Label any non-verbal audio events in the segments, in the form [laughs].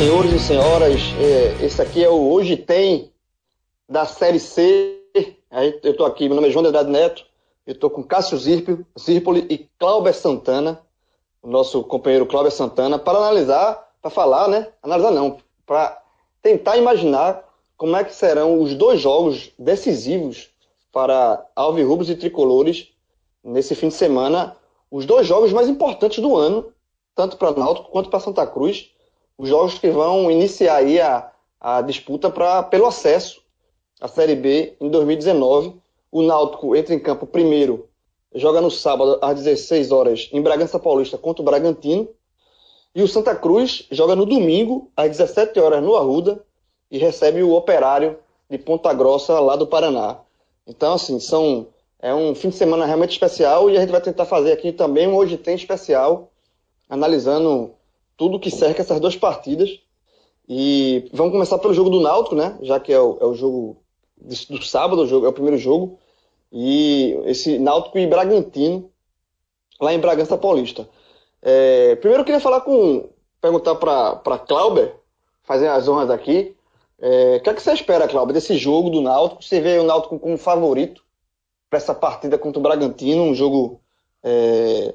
Senhores e senhoras, é, esse aqui é o Hoje Tem da Série C. Eu estou aqui, meu nome é João de Andrade Neto, eu estou com Cássio Zirpoli, Zirpoli e Cláudio Santana, o nosso companheiro Cláudio Santana, para analisar, para falar, né? Analisar não, para tentar imaginar como é que serão os dois jogos decisivos para Alvirrubos e Tricolores nesse fim de semana, os dois jogos mais importantes do ano, tanto para Náutico quanto para Santa Cruz, os jogos que vão iniciar aí a, a disputa pra, pelo acesso à Série B em 2019. O Náutico entra em campo primeiro, joga no sábado às 16 horas em Bragança Paulista contra o Bragantino. E o Santa Cruz joga no domingo às 17 horas no Arruda e recebe o Operário de Ponta Grossa lá do Paraná. Então, assim, são é um fim de semana realmente especial e a gente vai tentar fazer aqui também um Hoje Tem especial, analisando tudo que cerca essas duas partidas. E vamos começar pelo jogo do Náutico, né? Já que é o, é o jogo do sábado, o jogo, é o primeiro jogo. E esse Náutico e Bragantino, lá em Bragança Paulista. É, primeiro eu queria falar com. perguntar para Clauber, fazer as honras aqui. É, o que, é que você espera, Clauber, desse jogo do Náutico? Você vê o Náutico como favorito para essa partida contra o Bragantino, um jogo é,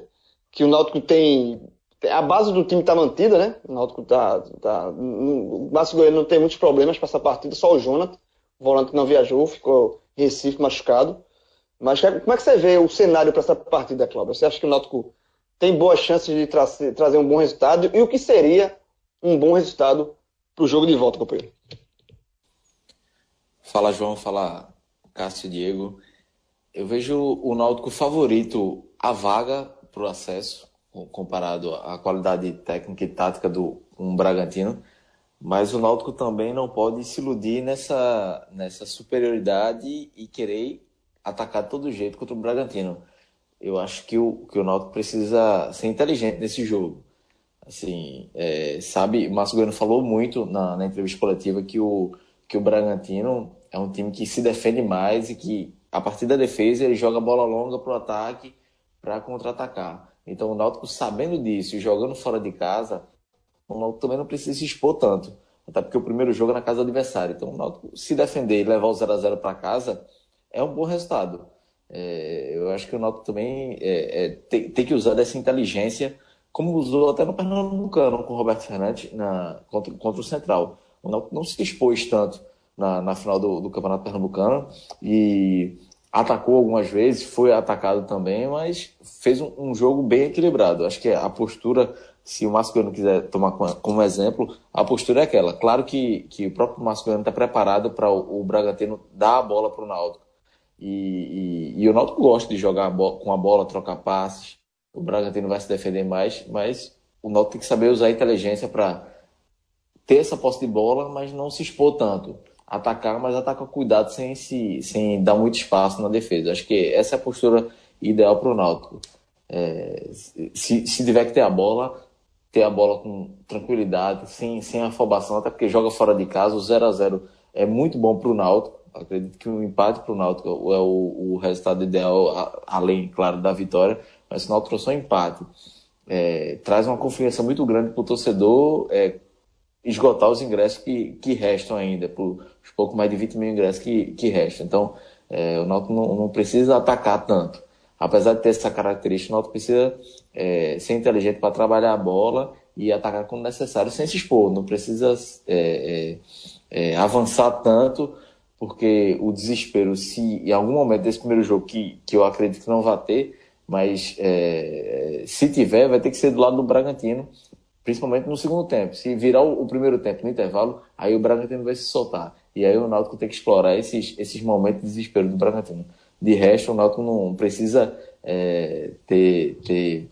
que o Náutico tem. A base do time está mantida, né? O Náutico tá. tá o Márcio Goiano não tem muitos problemas para essa partida, só o Jonathan, o volante que não viajou, ficou Recife machucado. Mas como é que você vê o cenário para essa partida, Cláudio? Você acha que o Náutico tem boas chances de tra trazer um bom resultado? E o que seria um bom resultado para o jogo de volta, companheiro? Fala, João. Fala, Cássio Diego eu vejo o Náutico favorito à vaga para o acesso, comparado à qualidade técnica e tática do um Bragantino, mas o Náutico também não pode se iludir nessa, nessa superioridade e querer atacar de todo jeito contra o Bragantino. Eu acho que o, que o Náutico precisa ser inteligente nesse jogo. Assim, é, sabe, Márcio Goiano falou muito na, na entrevista coletiva que o, que o Bragantino é um time que se defende mais e que a partir da defesa, ele joga bola longa para o ataque para contra-atacar. Então, o Náutico, sabendo disso e jogando fora de casa, o Náutico também não precisa se expor tanto. Até porque o primeiro jogo é na casa do adversário. Então, o Náutico, se defender e levar o 0 a 0 para casa, é um bom resultado. É, eu acho que o Náutico também é, é, tem, tem, que usar dessa inteligência, como usou até no Pernambucano com o Roberto Fernandes na, contra, contra o Central. O Náutico não se expôs tanto na, na final do, do Campeonato Pernambucano e atacou algumas vezes, foi atacado também, mas fez um, um jogo bem equilibrado. Acho que a postura, se o Mascoiano quiser tomar como, exemplo, a postura é aquela. Claro que, que o próprio Mascoiano está preparado para o, o, Bragantino dar a bola para o Náutico. E, e, e, o Náutico gosta de jogar a com a bola, trocar passes. O Bragantino vai se defender mais, mas o Náutico tem que saber usar a inteligência para ter essa posse de bola, mas não se expor tanto atacar, mas atacar com cuidado sem, se, sem dar muito espaço na defesa. Acho que essa é a postura ideal para o Náutico. É, se, se tiver que ter a bola, ter a bola com tranquilidade, sem, sem afobação, até porque joga fora de casa, o 0 a 0 é muito bom para o Náutico. Acredito que o empate para o Náutico é o, o resultado ideal, além, claro, da vitória, mas se o Náutico só empate, é, traz uma confiança muito grande para o torcedor é, esgotar os ingressos que, que restam ainda, por os pouco mais de 20 mil ingressos que, que restam. Então, é, o Náutico não, não, precisa atacar tanto. Apesar de ter essa característica, o Náutico precisa é, ser inteligente para trabalhar a bola e atacar quando necessário, sem se expor. Não precisa é, é, é, avançar tanto, porque o desespero, se em algum momento desse primeiro jogo, que, que eu acredito que não vai ter, mas é, se tiver, vai ter que ser do lado do Bragantino, principalmente no segundo tempo. Se virar o, o, primeiro tempo no intervalo, aí o Bragantino vai se soltar. E aí o Náutico tem que explorar esses, esses momentos de desespero do Bragantino. De resto, o Náutico não precisa é, ter, ter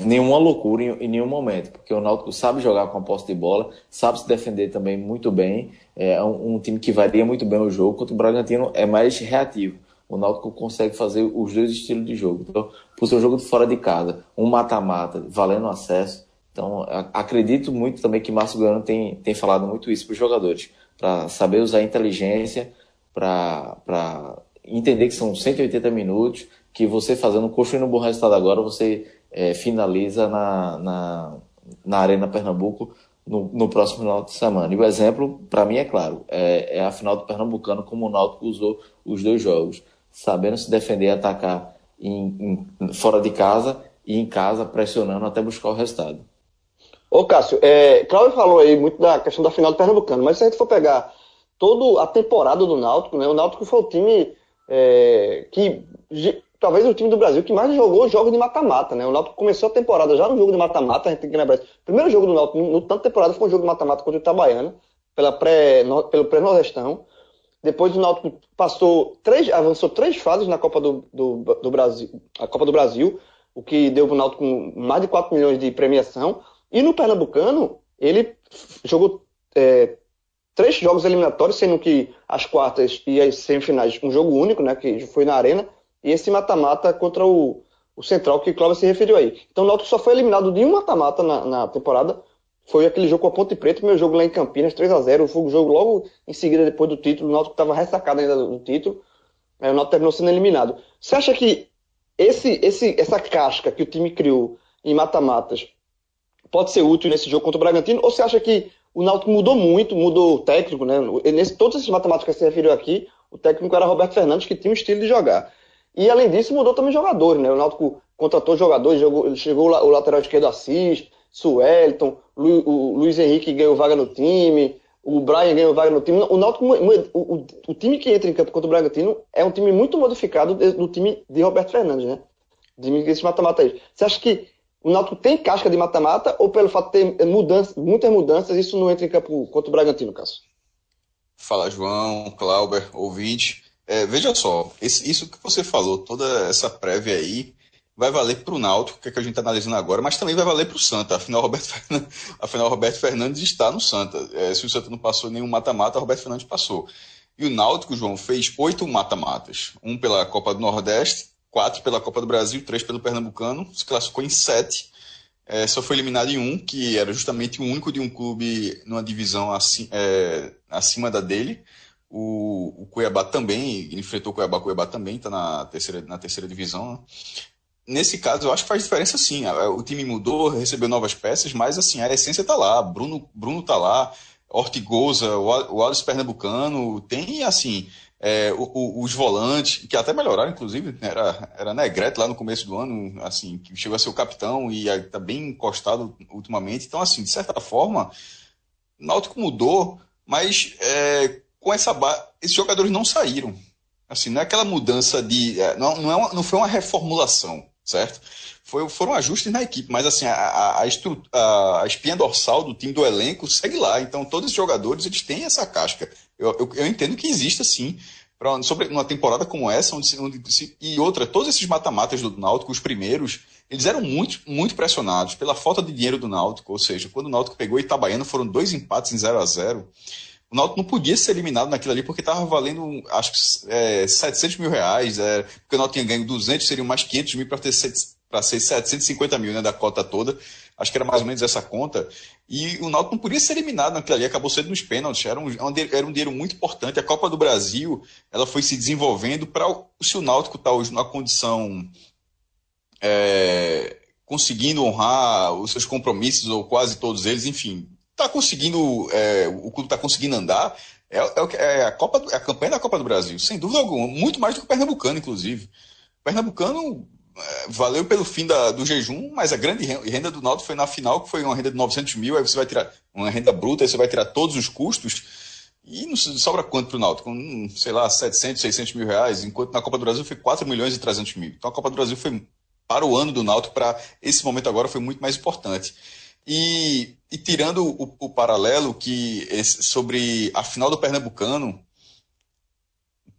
nenhuma loucura em, em, nenhum momento, porque o Náutico sabe jogar com a posse de bola, sabe se defender também muito bem, é um, um time que varia muito bem o jogo, enquanto o Bragantino é mais reativo o Náutico consegue fazer os dois estilos de jogo. Então, por ser um jogo de fora de casa, um mata-mata, valendo acesso, então, acredito muito também que Márcio Goiano tem, tem falado muito isso para os jogadores, para saber usar a inteligência, para entender que são 180 minutos, que você fazendo, construindo um bom resultado agora, você é, finaliza na, na, na Arena Pernambuco no, no próximo final de semana. E o exemplo, para mim, é claro, é, é, a final do Pernambucano, como o Náutico usou os dois jogos, sabendo se defender e atacar em, em, fora de casa e em casa, pressionando até buscar o resultado. Ô Cássio, é, Cláudio falou aí muito da questão da final do Pernambucano, mas se a gente for pegar toda a temporada do Náutico, né, o Náutico foi o time é, que talvez o time do Brasil que mais jogou jogos de mata-mata, né? O Náutico começou a temporada já no jogo de mata-mata, a gente tem que lembrar. O primeiro jogo do Náutico, no, no tanto temporada, foi um jogo de mata-mata contra o Itabaiana, pela pré, no, pelo pré-nordestão. Depois o Náutico passou três, avançou três fases na Copa do, do, do Brasil, a Copa do Brasil, o que deu para o Náutico mais de 4 milhões de premiação. E no Pernambucano, ele jogou é, três jogos eliminatórios, sendo que as quartas e as semifinais um jogo único, né, que foi na Arena, e esse mata-mata contra o, o Central que o Cláudio se referiu aí. Então o Náutico só foi eliminado de um mata-mata na, na, temporada, foi aquele jogo com a Ponte Preta, meu jogo lá em Campinas, 3 a 0 foi o jogo logo em seguida depois do título, o Náutico estava ressacado ainda do, título, aí o Náutico terminou sendo eliminado. Você acha que esse, esse, essa casca que o time criou em mata-matas pode ser útil nesse jogo contra o Bragantino, ou você acha que o Náutico mudou muito, mudou o técnico, né? Nesse, todos esses matemáticos que você referiu aqui, o técnico era Roberto Fernandes, que tinha um estilo de jogar. E além disso, mudou também jogadores, né? O Náutico contratou jogadores, jogou, chegou o lateral esquerdo Assis, Suelton, Lu, o Luiz Henrique ganhou vaga no time, o Brian ganhou vaga no time. O Náutico, o, o, o, time que entra em campo contra o Bragantino é um time muito modificado do time de Roberto Fernandes, né? De esse mata-mata aí. Você acha que o Náutico tem casca de mata-mata ou pelo fato de ter mudança, muitas mudanças, isso não entra em campo contra o Bragantino, Cássio? Fala, João, Clauber, ouvinte. É, veja só, esse, isso que você falou, toda essa prévia aí, vai valer para o Náutico, que é que a gente está analisando agora, mas também vai valer para o Santa. Afinal, Roberto [laughs] Fernandes, afinal, Roberto Fernandes está no Santa. É, se o Santa não passou nenhum mata-mata, Roberto Fernandes passou. E o Náutico, João, fez oito mata-matas. Um pela Copa do Nordeste, quatro pela Copa do Brasil, três pelo Pernambucano, se classificou em sete. É, só foi eliminado em um, que era justamente o único de um clube numa divisão assim, é, acima da dele. O, o, Cuiabá também, enfrentou o Cuiabá, o Cuiabá também está na terceira, na terceira divisão. Né? Nesse caso, eu acho que faz diferença sim. O time mudou, recebeu novas peças, mas assim, a essência está lá. Bruno, Bruno tá lá, Ortigosa, o Alisson Pernambucano, tem assim, é, o, o, os volantes, que até melhoraram, inclusive, né, era, era Negrete lá no começo do ano, assim, que chegou a ser o capitão e está bem encostado ultimamente. Então, assim, de certa forma, o Náutico mudou, mas é, com essa base, esses jogadores não saíram. Assim, não é aquela mudança de. É, não, não, é uma, não foi uma reformulação, certo? Foi, foram ajustes na equipe, mas assim, a, a, a, a espinha dorsal do time do elenco segue lá. Então, todos os jogadores eles têm essa casca. Eu, eu, eu entendo que exista sim. Pra, sobre uma temporada como essa, onde, onde e outra, todos esses mata-matas do Náutico, os primeiros, eles eram muito, muito pressionados pela falta de dinheiro do Náutico. Ou seja, quando o Náutico pegou Itabaiana, foram dois empates em 0 a 0 o Náutico não podia ser eliminado naquilo ali porque estava valendo, acho que, é, 700 mil reais. É, porque o Náutico tinha ganho 200, seriam mais 500 mil para ter para ser 750 mil né, da cota toda. Acho que era mais ou menos essa conta. E o Náutico não podia ser eliminado naquilo ali, acabou sendo nos pênaltis. Era um, era um dinheiro muito importante. A Copa do Brasil ela foi se desenvolvendo para se o Náutico está hoje numa condição é, conseguindo honrar os seus compromissos, ou quase todos eles, enfim, está conseguindo, é, o clube está conseguindo andar. É, é, é, a Copa, é a campanha da Copa do Brasil, sem dúvida alguma. Muito mais do que o Pernambucano, inclusive. O Pernambucano valeu pelo fim da, do jejum, mas a grande renda do Náutico foi na final, que foi uma renda de 900 mil, aí você vai tirar uma renda bruta, aí você vai tirar todos os custos, e não sobra quanto para o Náutico? Um, sei lá, 700, 600 mil reais, enquanto na Copa do Brasil foi 4 milhões e 300 mil. Então a Copa do Brasil foi, para o ano do Náutico, para esse momento agora, foi muito mais importante. E, e tirando o, o, paralelo que sobre a final do Pernambucano,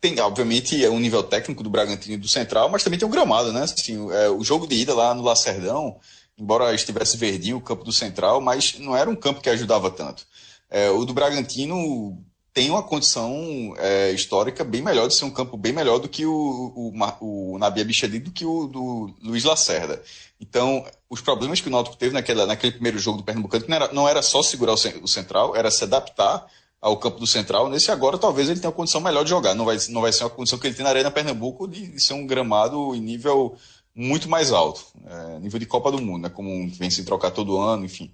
tem, obviamente, é um nível técnico do Bragantino e do Central, mas também tem o gramado, né? Assim, é, o jogo de ida lá no Lacerdão, embora estivesse verdinho o campo do Central, mas não era um campo que ajudava tanto. É, o do Bragantino tem uma condição é, histórica bem melhor, de ser um campo bem melhor do que o, o, o Nabi Abichedi, do que o do Luiz Lacerda. Então, os problemas que o Náutico teve naquela, naquele primeiro jogo do Pernambucano não era, não era só segurar o, o Central, era se adaptar ao campo do Central. Nesse agora, talvez ele tenha uma condição melhor de jogar. Não vai, não vai ser uma condição que ele tem na Arena Pernambuco de, ser um gramado em nível muito mais alto, é, nível de Copa do Mundo, né, como vem se trocar todo ano, enfim.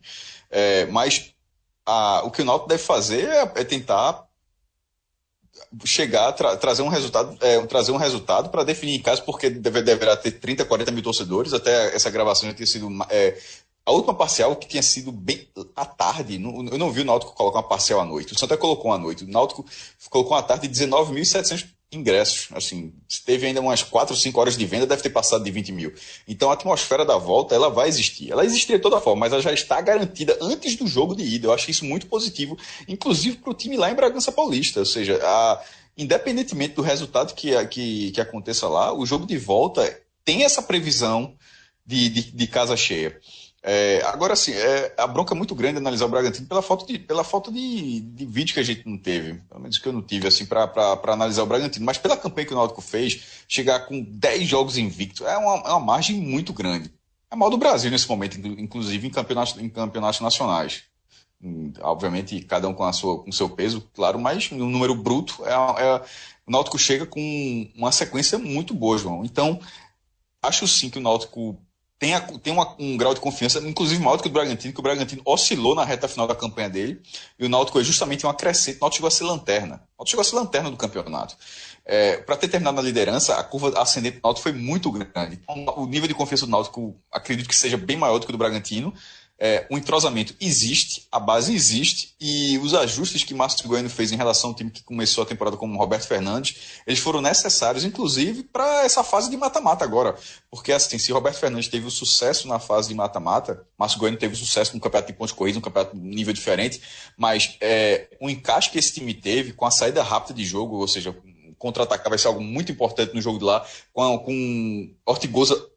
É, mas a, o que o Náutico deve fazer é, é tentar chegar, tra trazer um resultado, é, trazer um resultado para definir em casa, porque deve, deverá ter 30, 40 mil torcedores, até essa gravação já tinha sido é, a última parcial que tinha sido bem à tarde, eu não vi o Náutico colocar uma parcial à noite. O Santa colocou à noite. O Náutico colocou à tarde 19.700 ingressos. Assim, teve ainda umas 4 ou 5 horas de venda, deve ter passado de 20 mil. Então a atmosfera da volta, ela vai existir. Ela existiria de toda forma, mas ela já está garantida antes do jogo de ida. Eu acho isso muito positivo, inclusive para o time lá em Bragança Paulista. Ou seja, a, independentemente do resultado que, que, que aconteça lá, o jogo de volta tem essa previsão de, de, de casa cheia. É, agora, sim, é, a bronca é muito grande analisar o Bragantino pela falta, de, pela falta de, de vídeo que a gente não teve. Pelo menos que eu não tive, assim, para analisar o Bragantino. Mas pela campanha que o Náutico fez, chegar com 10 jogos invictos é uma, é uma margem muito grande. É mal do Brasil nesse momento, inclusive em campeonatos, em campeonatos nacionais. Hum, obviamente, cada um com, a sua, com seu peso, claro, mas no número bruto, é, é, o Náutico chega com uma sequência muito boa, João. Então, acho sim que o Náutico tem, a, tem uma, um grau de confiança, inclusive maior do que o Bragantino, que o Bragantino oscilou na reta final da campanha dele, e o Náutico é justamente uma crescente, o Náutico chegou a ser lanterna. O Náutico chegou a ser lanterna do campeonato. É, para ter terminado na liderança, a curva ascendente do Náutico foi muito grande. Então, o nível de confiança do Náutico, acredito que seja bem maior do que o do Bragantino, é, o entrosamento existe, a base existe, e os ajustes que Márcio Goiano fez em relação ao time que começou a temporada como Roberto Fernandes, eles foram necessários, inclusive, para essa fase de mata-mata agora. Porque, assim, se Roberto Fernandes teve o sucesso na fase de mata-mata, Márcio Goiano teve o sucesso no campeonato de pontos corridos, um campeonato de nível diferente, mas é, o encaixe que esse time teve com a saída rápida de jogo, ou seja, contra-atacar vai ser algo muito importante no jogo de lá, com, com Ortigosa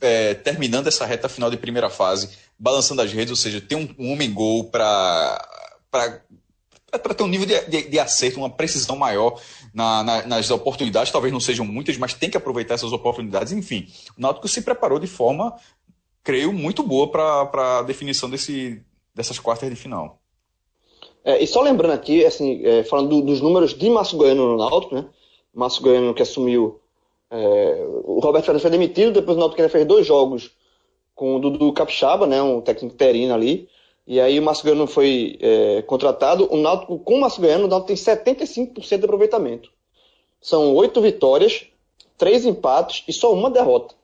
é, terminando essa reta final de primeira fase, balançando as redes, ou seja, ter um, um homem-gol para para ter um nível de, de, de, acerto, uma precisão maior na, na, nas oportunidades, talvez não sejam muitas, mas tem que aproveitar essas oportunidades. Enfim, o Náutico se preparou de forma, creio, muito boa para a definição desse, dessas quartas de final. É, e só lembrando aqui, assim, é, falando do, dos números de Márcio Goiano no Náutico, né? Márcio Goiano que assumiu é, o Roberto Fernandes foi demitido, depois o Náutico fez dois jogos com o Dudu Capixaba, né, um técnico terino ali, e aí o Márcio Goiano foi é, contratado. O Náutico, com o Márcio Goiano, o Náutico tem 75% de aproveitamento. São oito vitórias, três empates e só uma derrota.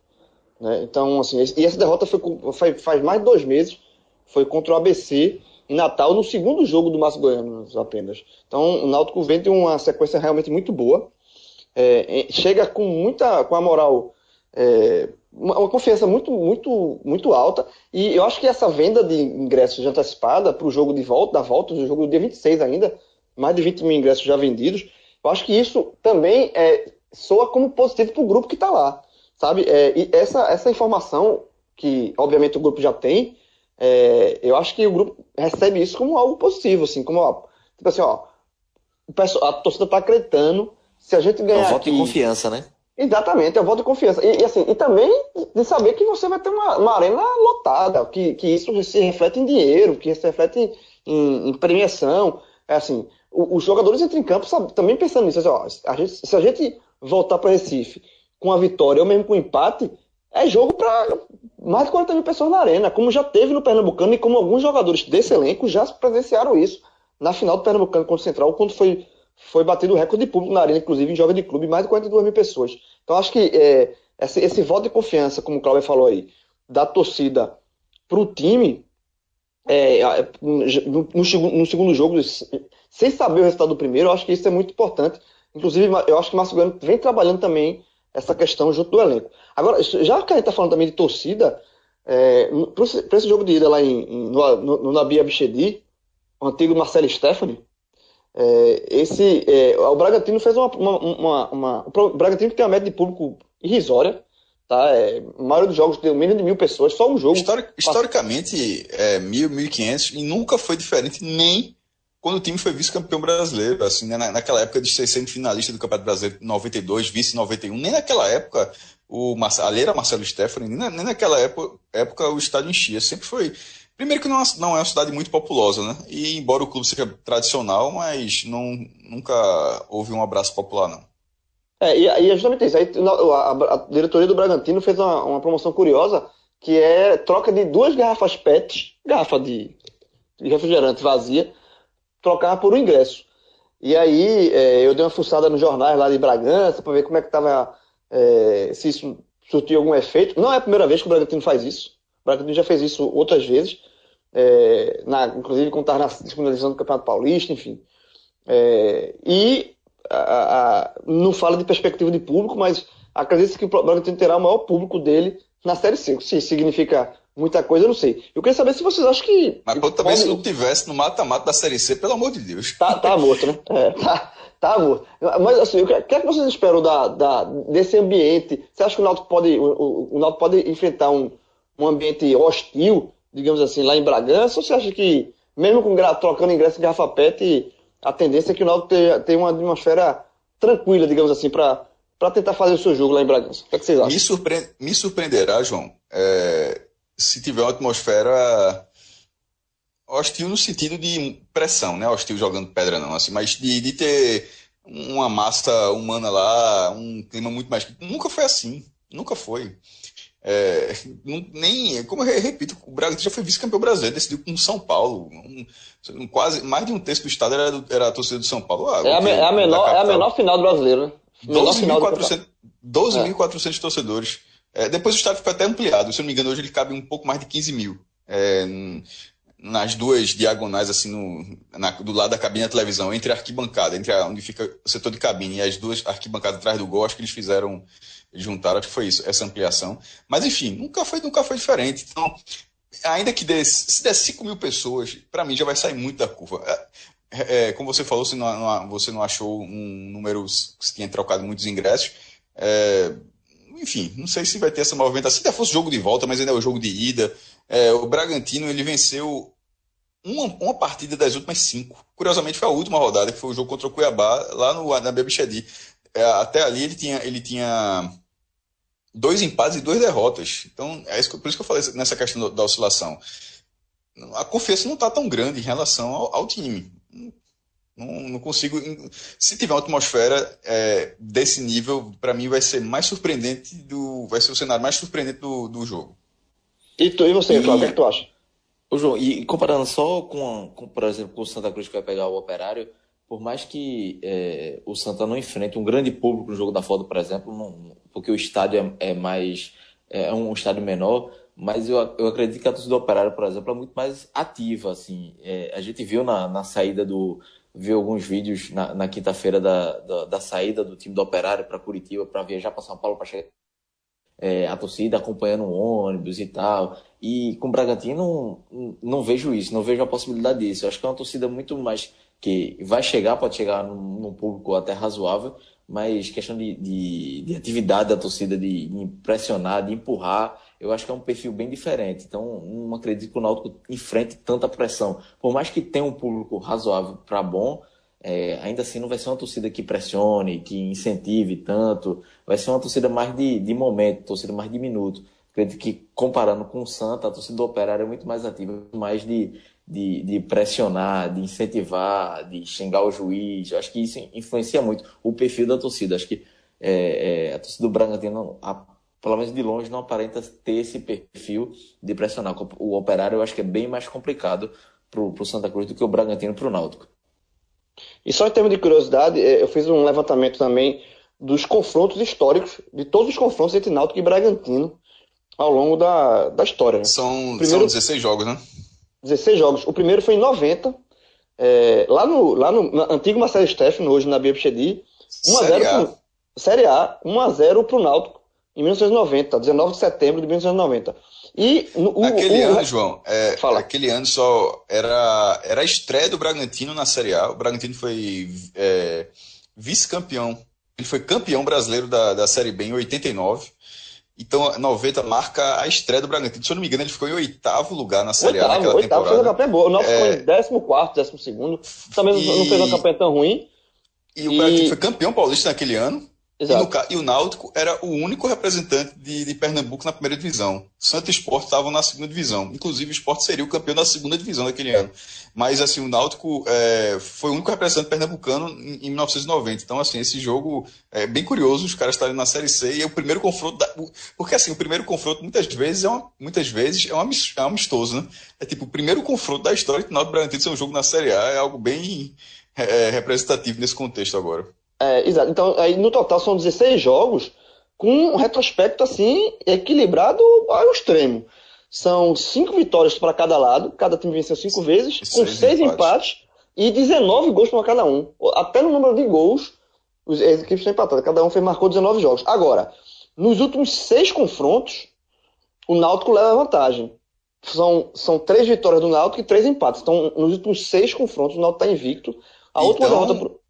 Né? Então, assim, e essa derrota foi, foi, faz mais de dois meses, foi contra o ABC em Natal, no segundo jogo do Márcio Goiano apenas. Então, o Náutico vem de uma sequência realmente muito boa é, chega com muita, com a moral, é, uma, uma, confiança muito, muito, muito alta. E eu acho que essa venda de ingressos antecipada para o jogo de volta, da volta, do jogo do dia 26 ainda, mais de 20 mil ingressos já vendidos, eu acho que isso também é, soa como positivo para o grupo que está lá. Sabe? É, e essa, essa informação, que obviamente o grupo já tem, é, eu acho que o grupo recebe isso como algo positivo, assim, como, ó, tipo assim, ó, a torcida está acreditando se a gente ganhar. É o voto aqui, de confiança, né? Exatamente, é o voto de confiança. E, e, assim, e também de saber que você vai ter uma, uma arena lotada, que, que isso se reflete em dinheiro, que se reflete em, em, em premiação. É assim, os jogadores entram em campo sabe, também pensando nisso. Assim, ó, a gente, se a gente voltar para Recife com a vitória ou mesmo com o empate, é jogo para mais de 40 mil pessoas na arena, como já teve no Pernambucano e como alguns jogadores desse elenco já presenciaram isso na final do Pernambucano contra o Central, quando foi foi batido o recorde de público na arena, inclusive em jogos de clube, mais de 42 mil pessoas. Então acho que é, esse, esse, voto de confiança, como o Cláudio falou aí, da torcida para o time, é, no, no, no, segundo jogo, sem saber o resultado do primeiro, eu acho que isso é muito importante. Inclusive, eu acho que o Márcio Goiano vem trabalhando também essa questão junto do elenco. Agora, já que a gente está falando também de torcida, é, para esse jogo de ida lá em, em, no, no, no Nabi Abichedi, o antigo Marcelo Stephanie, é, esse, é, o Bragantino fez uma, uma, uma, uma, O Bragantino tem uma média de público irrisória. Tá? É, a maioria dos jogos tem menos de mil pessoas, só um jogo. Histori historicamente, é, mil, mil e quinhentos, e nunca foi diferente, nem quando o time foi vice-campeão brasileiro. Assim, né? naquela época de ser semifinalista do Campeonato Brasileiro 92, vice 91, nem naquela época o ali era Marcelo Stefani, nem, nem naquela época, época o estádio enchia. Sempre foi Primeiro que não, é não é uma cidade muito populosa, né? E embora o clube seja tradicional, mas não, nunca houve um abraço popular, não. É, e, e é justamente isso. Aí, a, a, diretoria do Bragantino fez uma, uma, promoção curiosa, que é troca de duas garrafas PET, garrafa de, de refrigerante vazia, trocava por um ingresso. E aí é, eu dei uma fuçada nos jornais lá de Bragança para ver como é que estava, é, se isso surtiu algum efeito. Não é a primeira vez que o Bragantino faz isso. O Bragantino já fez isso outras vezes, é, na, inclusive quando estava na segunda divisão do Campeonato Paulista, enfim. É, e a, a, não fala de perspectiva de público, mas acredito que o Bragantino terá o maior público dele na Série C. Se significa muita coisa, eu não sei. Eu queria saber se vocês acham que. Mas pode, também se não tivesse no mata-mata da Série C, pelo amor de Deus. Tá, tá morto, né? É, tá, tá morto. Mas assim, o que, é que vocês esperam da, da, desse ambiente? Você acha que o Náutico pode, o, o Náutico pode enfrentar um, um ambiente hostil, digamos assim, lá em Bragança? Ou você acha que, mesmo com trocando ingresso em garrafa pet, a tendência é que o Náutico tenha, uma atmosfera tranquila, digamos assim, para tentar fazer o seu jogo lá em Bragança. O que, é que vocês acham? Me, surpre... Me surpreenderá, João, é... se tiver uma atmosfera hostil no sentido de pressão, né? Hostil jogando pedra não, assim, mas de, de ter uma massa humana lá, um clima muito mais. Nunca foi assim, nunca foi. É, nem, como eu repito, o Brasil já foi vice-campeão brasileiro, decidiu com São Paulo. Um, um, quase mais de um terço do estado era, era a torcida do São Paulo. Ah, é, a, é, a menor, é a menor final do brasileiro, né? 12.400 12 é. torcedores. É, depois o estádio ficou até ampliado. Se eu não me engano, hoje ele cabe um pouco mais de 15 mil. É, nas duas diagonais, assim, no, na, do lado da cabine da televisão, entre a arquibancada, entre a, onde fica o setor de cabine e as duas arquibancadas atrás do gol, acho que eles fizeram, eles juntaram, acho que foi isso, essa ampliação. Mas enfim, nunca foi, nunca foi diferente. Então, ainda que dê, se der 5 mil pessoas, para mim já vai sair muito da curva. É, é, como você falou, você não, você não achou um número que tinha trocado muitos ingressos. É, enfim, não sei se vai ter essa movimentação. Se ainda fosse jogo de volta, mas ainda é o jogo de ida. É, o Bragantino ele venceu uma, uma, partida das últimas cinco. Curiosamente, foi a última rodada, que foi o jogo contra o Cuiabá, lá no, na Bebichedi. É, até ali ele tinha, ele tinha dois empates e duas derrotas. Então, é isso, por isso que eu falei nessa questão da oscilação. A confiança não está tão grande em relação ao, ao time. Não, não, consigo. Se tiver uma atmosfera é, desse nível, para mim vai ser mais surpreendente do. Vai ser o cenário mais surpreendente do, do jogo. E, tu, e você, Flávio, o que, é que tu acha? O João, e comparando só com, com, por exemplo, com o Santa Cruz que vai pegar o Operário, por mais que é, o Santa não enfrente um grande público no jogo da Foda, por exemplo, não, porque o estádio é, é mais. É um estádio menor, mas eu, eu acredito que a torcida do Operário, por exemplo, é muito mais ativa. Assim. É, a gente viu na, na saída do. viu alguns vídeos na, na quinta-feira da, da, da, saída do time do Operário para Curitiba para viajar para São Paulo para chegar. É, a torcida acompanhando o ônibus e tal. E com o Bragantino não, não vejo isso, não vejo a possibilidade disso. Eu acho que é uma torcida muito mais que vai chegar, pode chegar num, num público até razoável, mas questão de, de, de atividade da torcida, de, de impressionar, de empurrar, eu acho que é um perfil bem diferente. Então, não acredito que o Náutico enfrente tanta pressão. Por mais que tenha um público razoável para bom, é, ainda assim não vai ser uma torcida que pressione, que incentive tanto. Vai ser uma torcida mais de, de momento, torcida mais de minuto. Acredito que, comparando com o Santa, a torcida do Operário é muito mais ativa, mais de, de, de pressionar, de incentivar, de xingar o juiz. Acho que isso influencia muito o perfil da torcida. Acho que é, é, a torcida do Bragantino, a pelo menos de longe, não aparenta ter esse perfil de pressionar. O Operário eu acho que é bem mais complicado para o Santa Cruz do que o Bragantino para o Náutico. E só em termos de curiosidade, é, eu fiz um levantamento também dos confrontos históricos, de todos os confrontos entre Náutico e Bragantino ao longo da, da história. Né? São, primeiro, são 16 jogos, né? 16 jogos. O primeiro foi em 90, é, lá no, lá no antigo Marcelo Steffen, hoje na Bia Pichedi, 1x0 Série A, 1x0 para o Náutico em 1990, 19 de setembro de 1990. E o, aquele o, ano, João, é, fala. aquele ano só era, era a estreia do Bragantino na Série A. O Bragantino foi é, vice-campeão. Ele foi campeão brasileiro da, da Série B em 89. Então, 90 marca a estreia do Bragantino. Se eu não me engano, ele ficou em oitavo lugar na Série oitavo, A naquela oitavo, temporada. Oitavo, campanha boa. O nosso é... ficou em décimo quarto, décimo segundo. Também e... não fez uma campanha tão ruim. E o Bragantino foi campeão paulista naquele ano. E, no, e, o Náutico era o único representante de, de Pernambuco na primeira divisão. Santo e Sport estavam na segunda divisão. Inclusive, o Sport seria o campeão da segunda divisão daquele ano. Mas, assim, o Náutico é, foi o único representante pernambucano em, em, 1990. Então, assim, esse jogo é bem curioso, os caras estarem na Série C e é o primeiro confronto. Da, porque, assim, o primeiro confronto muitas vezes é, uma, muitas vezes é, um é amistoso, né? É tipo, o primeiro confronto da história de Náutico Bragantino ser um jogo na Série A é algo bem é, representativo nesse contexto agora. É, exato. Então, aí, no total são 16 jogos com um retrospecto assim equilibrado ao extremo. São cinco vitórias para cada lado, cada time venceu cinco vezes, com seis, empates. empates. e 19 gols para cada um. Até no número de gols, as equipes estão empatadas, cada um fez, marcou 19 jogos. Agora, nos últimos seis confrontos, o Náutico leva vantagem. São, são três vitórias do Náutico e três empates. Então, nos últimos seis confrontos, o Náutico está invicto. A então... última derrota pro...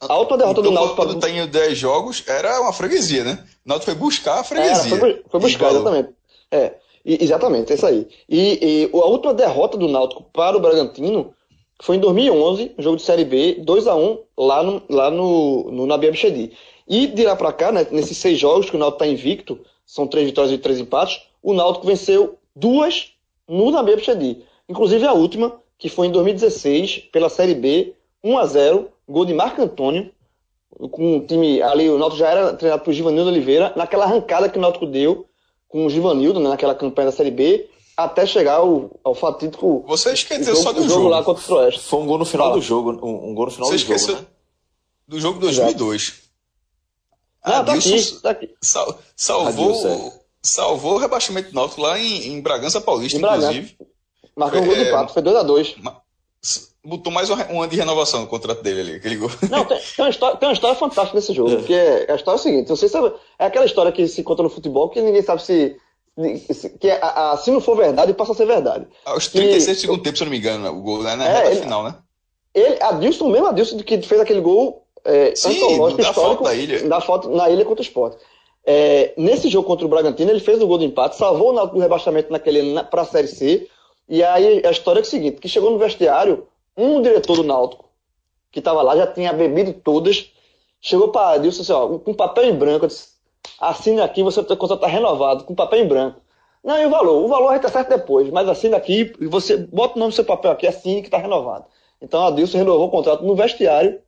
A última derrota então, do Náutico. Quando tem 10 jogos, era uma freguesia, né? O Náutico foi buscar a freguesia. Era, foi, foi buscar, exatamente. É, exatamente, é isso aí. E, e, a última derrota do Náutico para o Bragantino foi em 2011, jogo de Série B, 2 a 1 lá no, lá no, no Nabi Abichedi. E de lá para cá, né, nesses seis jogos que o Náutico está invicto, são três vitórias e três empates, o Náutico venceu duas no Nabi Abichedi. Inclusive a última, que foi em 2016, pela Série B, 1 a 0 gol de Marco Antônio, com o time ali, o Náutico já era treinado por Givanildo Oliveira, naquela arrancada que o Náutico deu com o Givanildo, né, naquela campanha da Série B, até chegar ao, ao fatídico. Você esqueceu jogo, só do jogo, jogo lá contra o Oeste. Foi um gol no final Fala. do jogo, um, um, gol no final Você do esqueceu jogo. Né? Do jogo de 2002. Ah, tá aqui, tá aqui. Sal, salvou, salvou o rebaixamento do Náutico lá em, em Bragança Paulista, em Bragança. inclusive. Marcou um gol de é, pato, foi 2x2 botou mais um ano de renovação no contrato dele ali, aquele gol. Não, tem, tem, uma, história, tem uma história fantástica nesse jogo, é. porque é, a história é a seguinte, você sabe, é aquela história que se conta no futebol que ninguém sabe se, se que a, a, se não for verdade, passa a ser verdade. Aos 36 segundos tempo, se eu não me engano, o gol, né, na é, reta final, né? Ele, Adilson, mesmo Adilson que fez aquele gol é, Sim, antológico, da histórico, da ilha. da foto na ilha contra o Sport. É, nesse jogo contra o Bragantino, ele fez o gol do empate, salvou o rebaixamento naquele para a Série C, e aí a história é a seguinte, que chegou no vestiário, um diretor do Náutico, que estava lá, já tinha bebido todas, chegou para Adilson assim, ó, com papel em branco, disse, assine aqui, você contrato está renovado, com papel em branco. Não, e o valor? O valor a gente acerta depois, mas assina aqui, você bota o nome do seu papel aqui, assine que está renovado. Então Adilson renovou o contrato no vestiário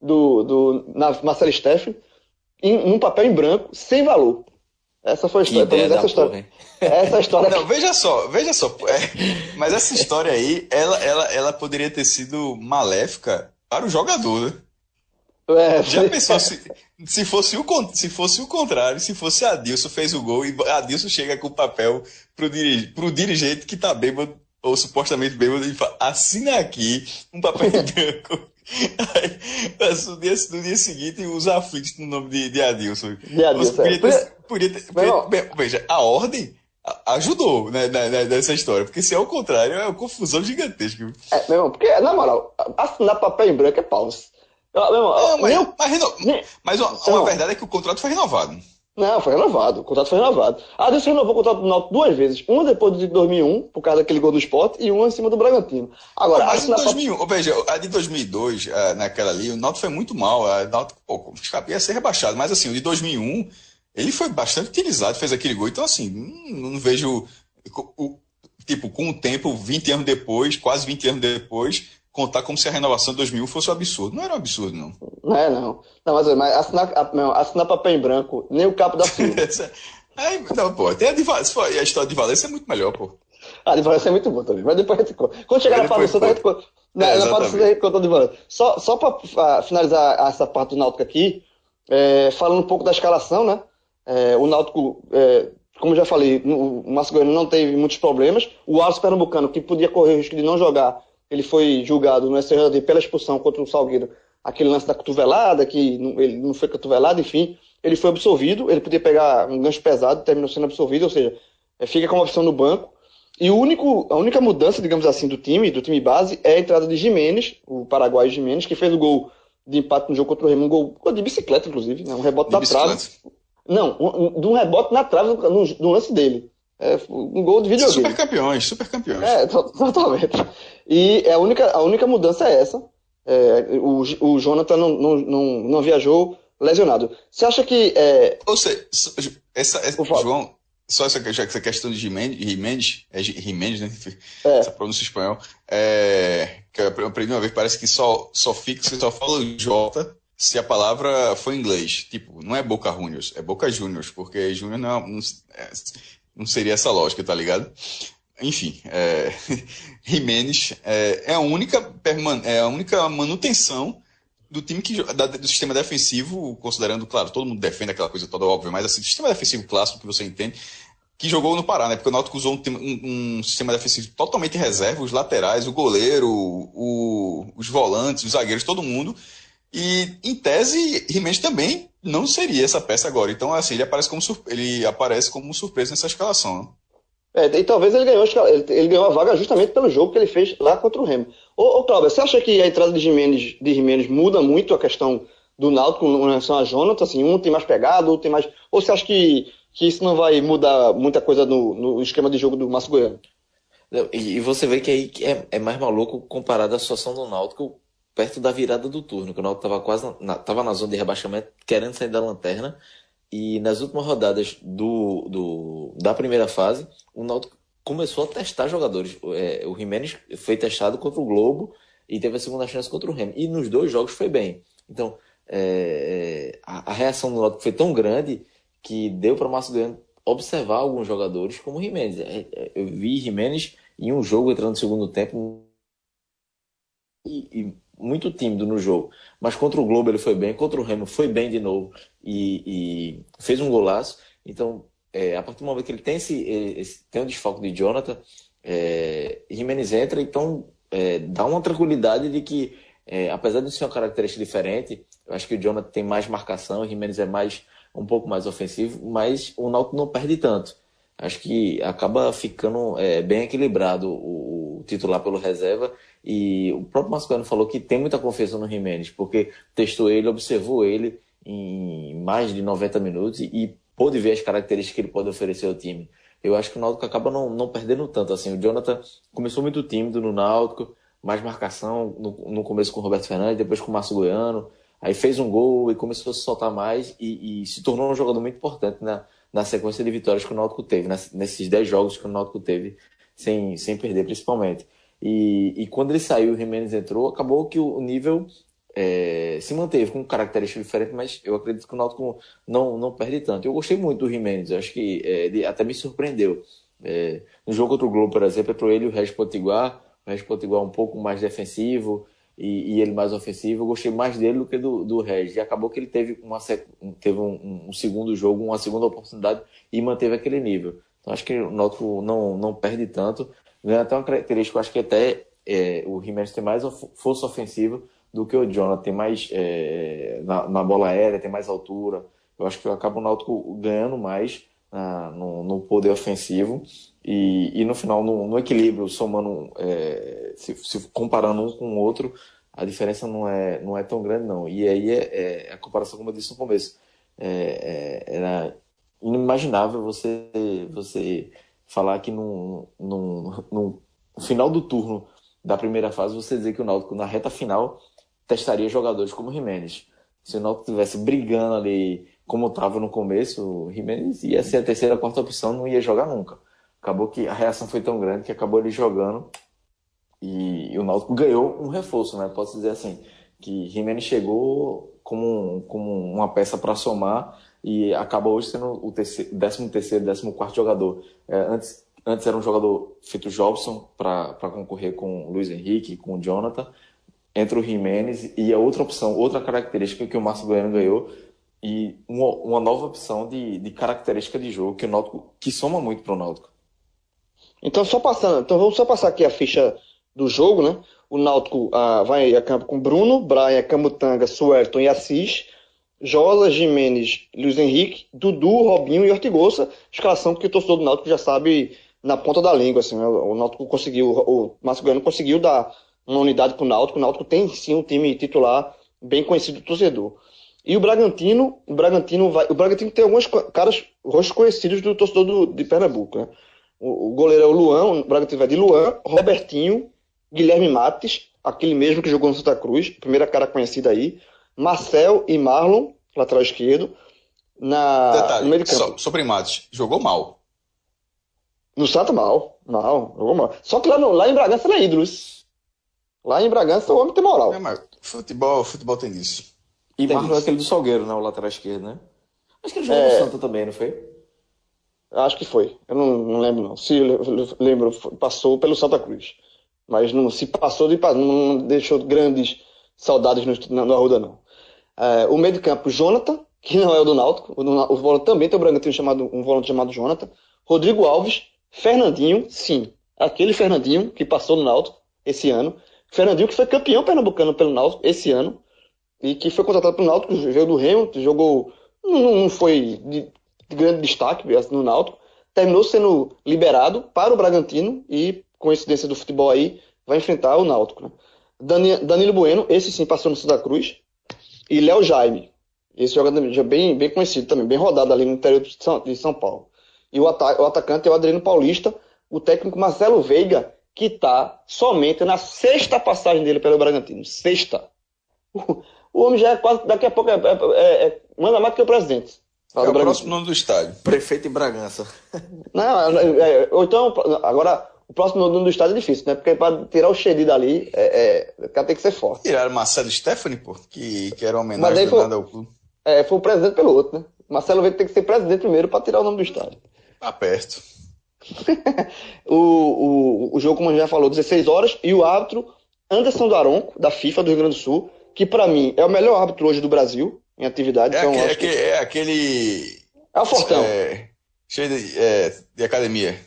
do, do na Marcelo Steffen, em um papel em branco, sem valor. Essa foi a história. Talvez essa história. Porra, essa história. [laughs] Não, veja só, veja só. É, mas essa história aí, ela, ela, ela poderia ter sido maléfica para o jogador, né? É, Já pensou se, se, fosse o, se fosse o contrário, se fosse Adilson fez o gol e Adilson chega com o papel pro, dirige, pro dirigente que tá bêbado, ou supostamente bêbado, e fala, assina aqui um papel em branco. [laughs] Aí, no, dia, no dia seguinte, os aflitos no nome de, de Adilson. De Adilson. Podia ter, é. Podia ter, podia, veja, a ordem ajudou né, nessa história, porque se é o contrário, é uma confusão gigantesca. É, meu irmão, porque, na moral, assinar papel em branco é pausa. Não, mas, mas, reno... mas uma, uma verdade é que o contrato foi renovado. Não, foi renovado. O contrato foi renovado. A Adilson renovou o contrato do Náutico duas vezes. Uma depois de 2001, por causa daquele gol do esporte, e uma em cima do Bragantino. Agora, mas em 2001, pra... veja, a de 2002, eh, naquela ali, o Náutico foi muito mal. A Náutico, pô, ia ser rebaixado. Mas assim, o de 2001, ele foi bastante utilizado, fez aquele gol. Então, assim, não, não vejo... O, tipo, com o tempo, 20 anos depois, quase 20 anos depois, contar como se a renovação de 2001 fosse um absurdo. Não era um absurdo, não. Não é, não. Não, mas, mas assinar, não, assinar papel em branco, nem o capo da Silva. [laughs] Aí, não, pô, tem a, de, a história de Valência é muito melhor, pô. Ah, de Valência é muito bom também, mas depois a gente conta. Quando chegar na do Santa, a gente conta. É, na Santa a gente conta de Valência. Só, só para finalizar essa parte do Náutico aqui, é, falando um pouco da escalação, né? É, o Náutico, é, como já falei, o Márcio Goiano não teve muitos problemas. O Alisson Pernambucano, que podia correr o risco de não jogar, ele foi julgado no STJD pela expulsão contra o Salgueiro, aquele lance da cotovelada, que não, ele não foi cotovelado, enfim, ele foi absolvido, ele podia pegar um gancho pesado, terminou sendo absolvido, ou seja, é, fica com uma opção no banco. E o único, a única mudança, digamos assim, do time, do time base, é a entrada de Jimenez, o paraguaio Jimenez, que fez o gol de empate no jogo contra o Remo, um gol, gol de bicicleta, inclusive, né? um rebote de da bicicleta. trave. Não, um, de um rebote na trave no, lance dele. É, um gol de videogame. Super campeões, super campeões. É, [laughs] totalmente. E a única, a única mudança é essa. É, o, o Jonathan não, não, não, não viajou lesionado. Você acha que. É... Ou seja, essa, essa João, só essa, já, essa questão de Jimenez, é Jimenez, né? É. Essa pronúncia espanhol, é, que eu aprendi uma vez, parece que só, só fixa, só fala o J se a palavra for em inglês. Tipo, não é Boca Juniors, é Boca Juniors, porque Junior não, não, é, não seria essa lógica, tá ligado? Enfim, é, [laughs] Jimenez é, é, a única é a única manutenção do time que da, do sistema defensivo, considerando, claro, todo mundo defende aquela coisa toda óbvia, mas assim, o sistema defensivo clássico que você entende, que jogou no Pará, né? Porque o Náutico usou um, um, um, sistema defensivo totalmente reserva, os laterais, o goleiro, o, os volantes, os zagueiros, todo mundo. E, em tese, Jimenez também não seria essa peça agora. Então, assim, ele aparece como, ele aparece como surpresa nessa escalação. Né? É, e talvez ele ganhou, ele, ele, ganhou a vaga justamente pelo jogo que ele fez lá contra o Remo. Ô, ô Cláudio, você acha que a entrada de Jimenez, de Jimenez muda muito a questão do Náutico com relação a Jonathan? Assim, um tem mais pegado, outro tem mais. Ou você acha que, que isso não vai mudar muita coisa no, no esquema de jogo do Márcio Goiano? E você vê que aí é, é mais maluco comparado à situação do Náutico perto da virada do turno, que o Náutico estava quase na, tava na zona de rebaixamento, querendo sair da lanterna. E nas últimas rodadas do, do, da primeira fase, o Náutico começou a testar jogadores. É, o Jimenez foi testado contra o Globo e teve a segunda chance contra o Remo. E nos dois jogos foi bem. Então, é, a, a, reação do Náutico foi tão grande que deu para o Márcio Goiano observar alguns jogadores como o Jimenez. É, é, eu vi Jimenez em um jogo entrando no segundo tempo e, e muito tímido no jogo. Mas contra o Globo ele foi bem, contra o Remo foi bem de novo e, e fez um golaço. Então, é, a partir do momento que ele tem esse, esse tem um desfalque de Jonathan, é, Jimenez entra, então é, dá uma tranquilidade de que, é, apesar de ser uma característica diferente, eu acho que o Jonathan tem mais marcação, o Jimenez é mais um pouco mais ofensivo, mas o Náutico não perde tanto. Acho que acaba ficando é, bem equilibrado o, o titular pelo reserva e o próprio Mascano falou que tem muita confiança no Jimenez, porque testou ele, observou ele em mais de 90 minutos e, e pôde ver as características que ele pode oferecer ao time. Eu acho que o Náutico acaba não, não perdendo tanto. Assim, o Jonathan começou muito tímido no Náutico, mais marcação no, no começo com o Roberto Fernandes, depois com o Márcio Goiano. Aí fez um gol e começou a se soltar mais e, e se tornou um jogador muito importante na, na sequência de vitórias que o Náutico teve, nesses 10 jogos que o Náutico teve sem, sem perder principalmente. E, e quando ele saiu e o Jimenez entrou, acabou que o nível é, se manteve com características diferentes, mas eu acredito que o Náutico não, não perde tanto. Eu gostei muito do Jimenez, acho que é, ele até me surpreendeu. É, no jogo contra o Globo, por exemplo, entrou ele e o Regis Potiguar, o Regis Potiguar um pouco mais defensivo e, e, ele mais ofensivo. Eu gostei mais dele do que do, do Regis. E acabou que ele teve, uma, teve um, um segundo jogo, uma segunda oportunidade e manteve aquele nível. Então acho que o Náutico não, não perde tanto ganha até uma característica, acho que até é, o Jimenez tem mais força ofensiva do que o Jonathan, tem mais é, na, na, bola aérea, tem mais altura. Eu acho que acaba o Náutico ganhando mais ah, no, no, poder ofensivo e, e no final, no, no equilíbrio, somando, é, se, se, comparando um com o outro, a diferença não é, não é tão grande, não. E aí é, é a comparação, como eu disse no começo, é, é, era inimaginável você, você falar que no, no, no final do turno da primeira fase, você dizer que o Náutico, na reta final, testaria jogadores como o Jimenez. Se o Náutico estivesse brigando ali como estava no começo, o Jimenez ia ser a terceira, a quarta opção, não ia jogar nunca. Acabou que a reação foi tão grande que acabou ele jogando e, o Náutico ganhou um reforço, né? Posso dizer assim, que Jimenez chegou como, como uma peça para somar e acaba hoje sendo o terceiro, 13 terceiro, 14 quarto jogador. É, antes, antes era um jogador feito Jobson para concorrer com o Luiz Henrique, com o Jonathan, entre o Jimenez e a outra opção, outra característica que o Márcio Goiano ganhou e uma, uma nova opção de, de característica de jogo que o Náutico, que soma muito para o Náutico. Então só passando, então vamos só passar aqui a ficha do jogo, né? O Náutico ah, vai a campo com Bruno, Brian, Camutanga, Suelton e Assis. Josa, Jimenez, Luiz Henrique, Dudu, Robinho e Ortigosa. Escalação que o torcedor do Náutico já sabe na ponta da língua. Assim, né? O Náutico conseguiu, o Márcio Goiano conseguiu dar uma unidade para o Náutico. O Náutico tem sim um time titular bem conhecido do torcedor. E o Bragantino, o Bragantino vai, o Bragantino tem alguns caras rostos conhecidos do torcedor do, de Pernambuco. Né? O, o, goleiro é o Luan, o Bragantino vai de Luan, Robertinho, Guilherme Mates, aquele mesmo que jogou no Santa Cruz, primeira cara conhecida aí, Marcel e Marlon, lateral esquerdo. Na, Detalhe, no meio de campo. só, só primates, jogou mal. No Santa, mal. Mal, jogou mal. Só que lá, no, lá em Bragança ele é ídolo. Lá em Bragança o homem tem moral. É, mas futebol, futebol tem isso. E Tem Marlon é aquele do Salgueiro, né? O lateral esquerdo, né? Acho que ele jogou É. no Santa também, não foi? Acho que foi. Eu não, não lembro, não. Se lembro, passou pelo Santa Cruz. Mas não se passou de não, deixou grandes saudades no, na, na Arruda, não. É, o meio de campo, Jonathan, que não é o do Náutico. O, o volante também tem o Bragantino chamado, um volante chamado Jonathan. Rodrigo Alves, Fernandinho, sim. Aquele Fernandinho que passou no Náutico esse ano. Fernandinho que foi campeão pernambucano pelo Náutico esse ano. E que foi contratado pelo Náutico, veio do Remo, jogou. Não, não foi de, de grande destaque no Náutico. Terminou sendo liberado para o Bragantino e, coincidência do futebol aí, vai enfrentar o Náutico. Né? Dani- Danilo Bueno, esse sim passou no Santa Cruz. E Léo Jaime. Esse jogador já bem, bem conhecido também, bem rodado ali no interior de São, de São Paulo. E o, ata- o atacante é o Adriano Paulista, o técnico Marcelo Veiga, que está somente na sexta passagem dele pelo Bragantino. Sexta. O homem já é quase, daqui a pouco, é, é- é- manda mais do que o presidente. É o Bragantino. próximo nome do estádio. Prefeito em Bragança. Não, é- é- ou então, agora, o próximo nome do estado é difícil, né? Porque para tirar o Xedi dali, é, é, o cara tem que ser forte. Tiraram Marcelo Stephanie, pô, que, que era uma homenagem foi- ao clube. É, foi o presidente pelo outro, né? Marcelo Veiga tem que ser presidente primeiro para tirar o nome do estádio. Tá perto. [laughs] O, o, o jogo, como a gente já falou, 16 horas, e o árbitro Anderson Daronco, da FIFA do Rio Grande do Sul, que para mim é o melhor árbitro hoje do Brasil, em atividade. É, então, aquele, acho que- é aquele. é o Fortão. é, cheio de, é, de academia.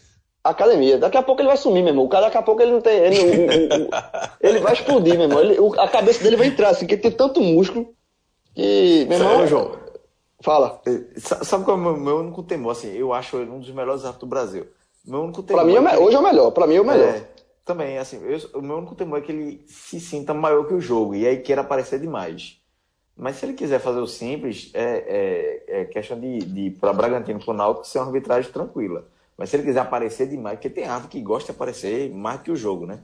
Academia. Daqui a pouco ele vai sumir, meu irmão. O cara daqui a pouco ele não tem. Ele, o- o- o- ele vai explodir, meu irmão. Ele- o- a cabeça dele vai entrar, assim, porque tem tanto músculo que. Meu irmão. Ô, João, Fala. sa- sabe qual é o meu, meu único temor? Assim, eu acho ele um dos melhores árbitros do Brasil. Meu único temor Pra mim, é o que me- ele- hoje é o melhor. Pra mim é o melhor. É, também, assim, eu- o meu único temor é que ele se sinta maior que o jogo e aí queira aparecer demais. Mas se ele quiser fazer o simples, é, é, é questão de, de para Bragantino pro Náutico ser uma arbitragem tranquila. Mas se ele quiser aparecer demais, porque tem árbitro que gosta de aparecer mais que o jogo, né?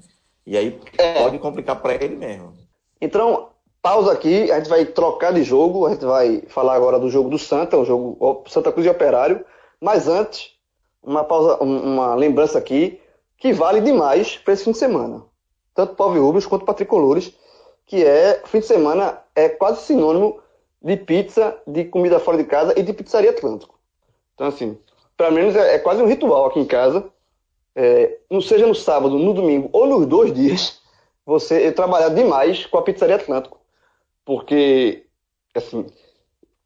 E aí É. pode complicar para ele mesmo. Então, pausa aqui, a gente vai trocar de jogo, a gente vai falar agora do jogo do Santa, o jogo o Santa Cruz e Operário, mas antes, uma pausa, um- uma lembrança aqui, que vale demais para esse fim de semana. Tanto para o Rubens quanto para Tricolores, que é, fim de semana é quase sinônimo de pizza, de comida fora de casa e de pizzaria Atlântico. Então, assim, para menos é, é quase um ritual aqui em casa, é, não seja no sábado, no domingo ou nos dois dias, você trabalhar demais com a pizzaria Atlântico. Porque, assim,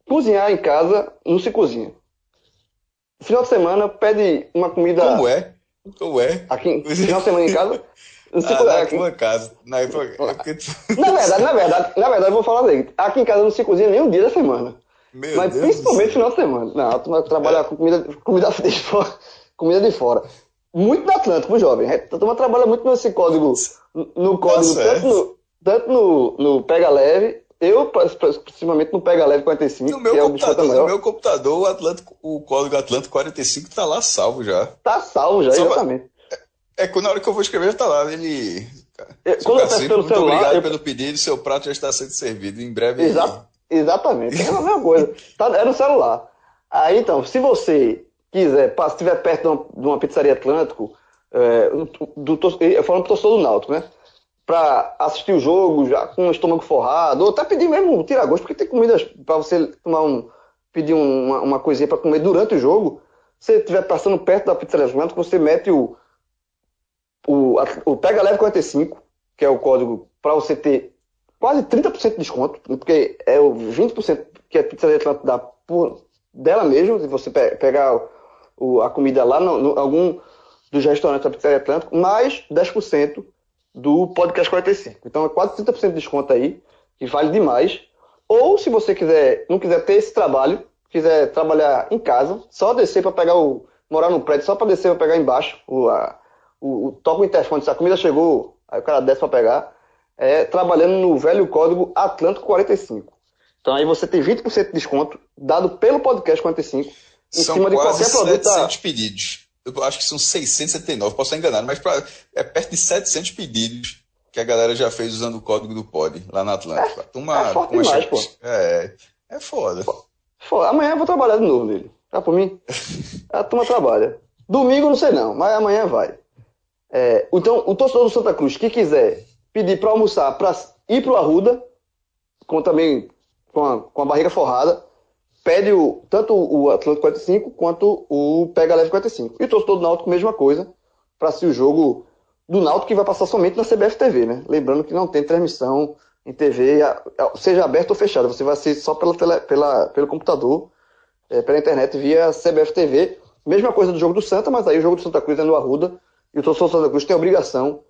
cozinhar em casa não se cozinha. Final de semana, pede uma comida. Como é? Como é? Aqui, final de semana em casa. Não se Ah, co- na aqui- tua casa. Na tua... na verdade, na verdade, na verdade, eu vou falar seguinte: aqui em casa não se cozinha nem um dia da semana. Meu mas Deus principalmente final de semana. Não, turma trabalha com comida, comida de fora. Comida de fora. Muito no Atlântico, jovem. A turma trabalha muito nesse código. No código, Tá certo. tanto, no, tanto no, no Pega Leve, eu, principalmente no Pega Leve 45, No meu, é computador, no meu computador, o, Atlântico, o código Atlântico 45 tá lá salvo já. tá salvo já, Só exatamente. É que na hora que eu vou escrever já tá lá. Ele. Eu- quando eu peço Cacique, pelo muito celular, obrigado eu- pelo pedido, seu prato já está sendo servido. Em breve. Exa- exatamente, é a mesma coisa. Tá, é no celular. Aí então, se você quiser, se estiver perto de uma, pizzaria Atlântico, é, do, tor- eu falando pro torcedor do Náutico, né? Pra assistir o jogo já com o estômago forrado, ou até pedir mesmo tirar gosto, porque tem comidas pra você tomar um. pedir um- uma, uma coisinha pra comer durante o jogo. Se você estiver passando perto da pizzaria Atlântico, você mete o. O, o Pega Leve 45, que é o código para você ter quase 30% de desconto, porque é o 20% que a pizzaria Atlântico dá por dela mesmo, se você pe- pegar o- a comida lá no, no- algum dos restaurantes da pizzaria Atlântico, mais 10% do podcast 45. Então é quase 30% de desconto aí, que vale demais. Ou se você quiser, não quiser ter esse trabalho, quiser trabalhar em casa, só descer para pegar o morar no prédio, só para descer para pegar embaixo o, a, o, o toca o interfone, se a comida chegou, aí o cara desce para pegar, é trabalhando no velho código Atlântico 45. Então aí você tem 20% de desconto dado pelo podcast 45 em São cima de qualquer produto. da- 700 pedidos. Eu acho que são 679, posso estar enganado, mas pra- é perto de 700 pedidos que a galera já fez usando o código do POD lá na Atlântica. A turma, é forte turma demais, pô. É, É foda. foda. Amanhã eu vou trabalhar de novo nele. Tá por mim? [laughs] A turma trabalha. Domingo não sei não, mas amanhã vai. É, então, o torcedor do Santa Cruz que quiser pedir para almoçar, para ir pro Arruda, com também com a, com a barriga forrada, pede o, tanto o Atlântico 45 quanto o Pega Leve 45. E o torcedor do Náutico, mesma coisa, para assistir o jogo do Náutico que vai passar somente na CBF TV, né? Lembrando que não tem transmissão em TV, seja aberta ou fechada, você vai assistir só pela tele, pela, pelo computador, é, pela internet, via CBF TV. Mesma coisa do jogo do Santa, mas aí o jogo do Santa Cruz é no Arruda, e o torcedor do Santa Cruz tem a obrigação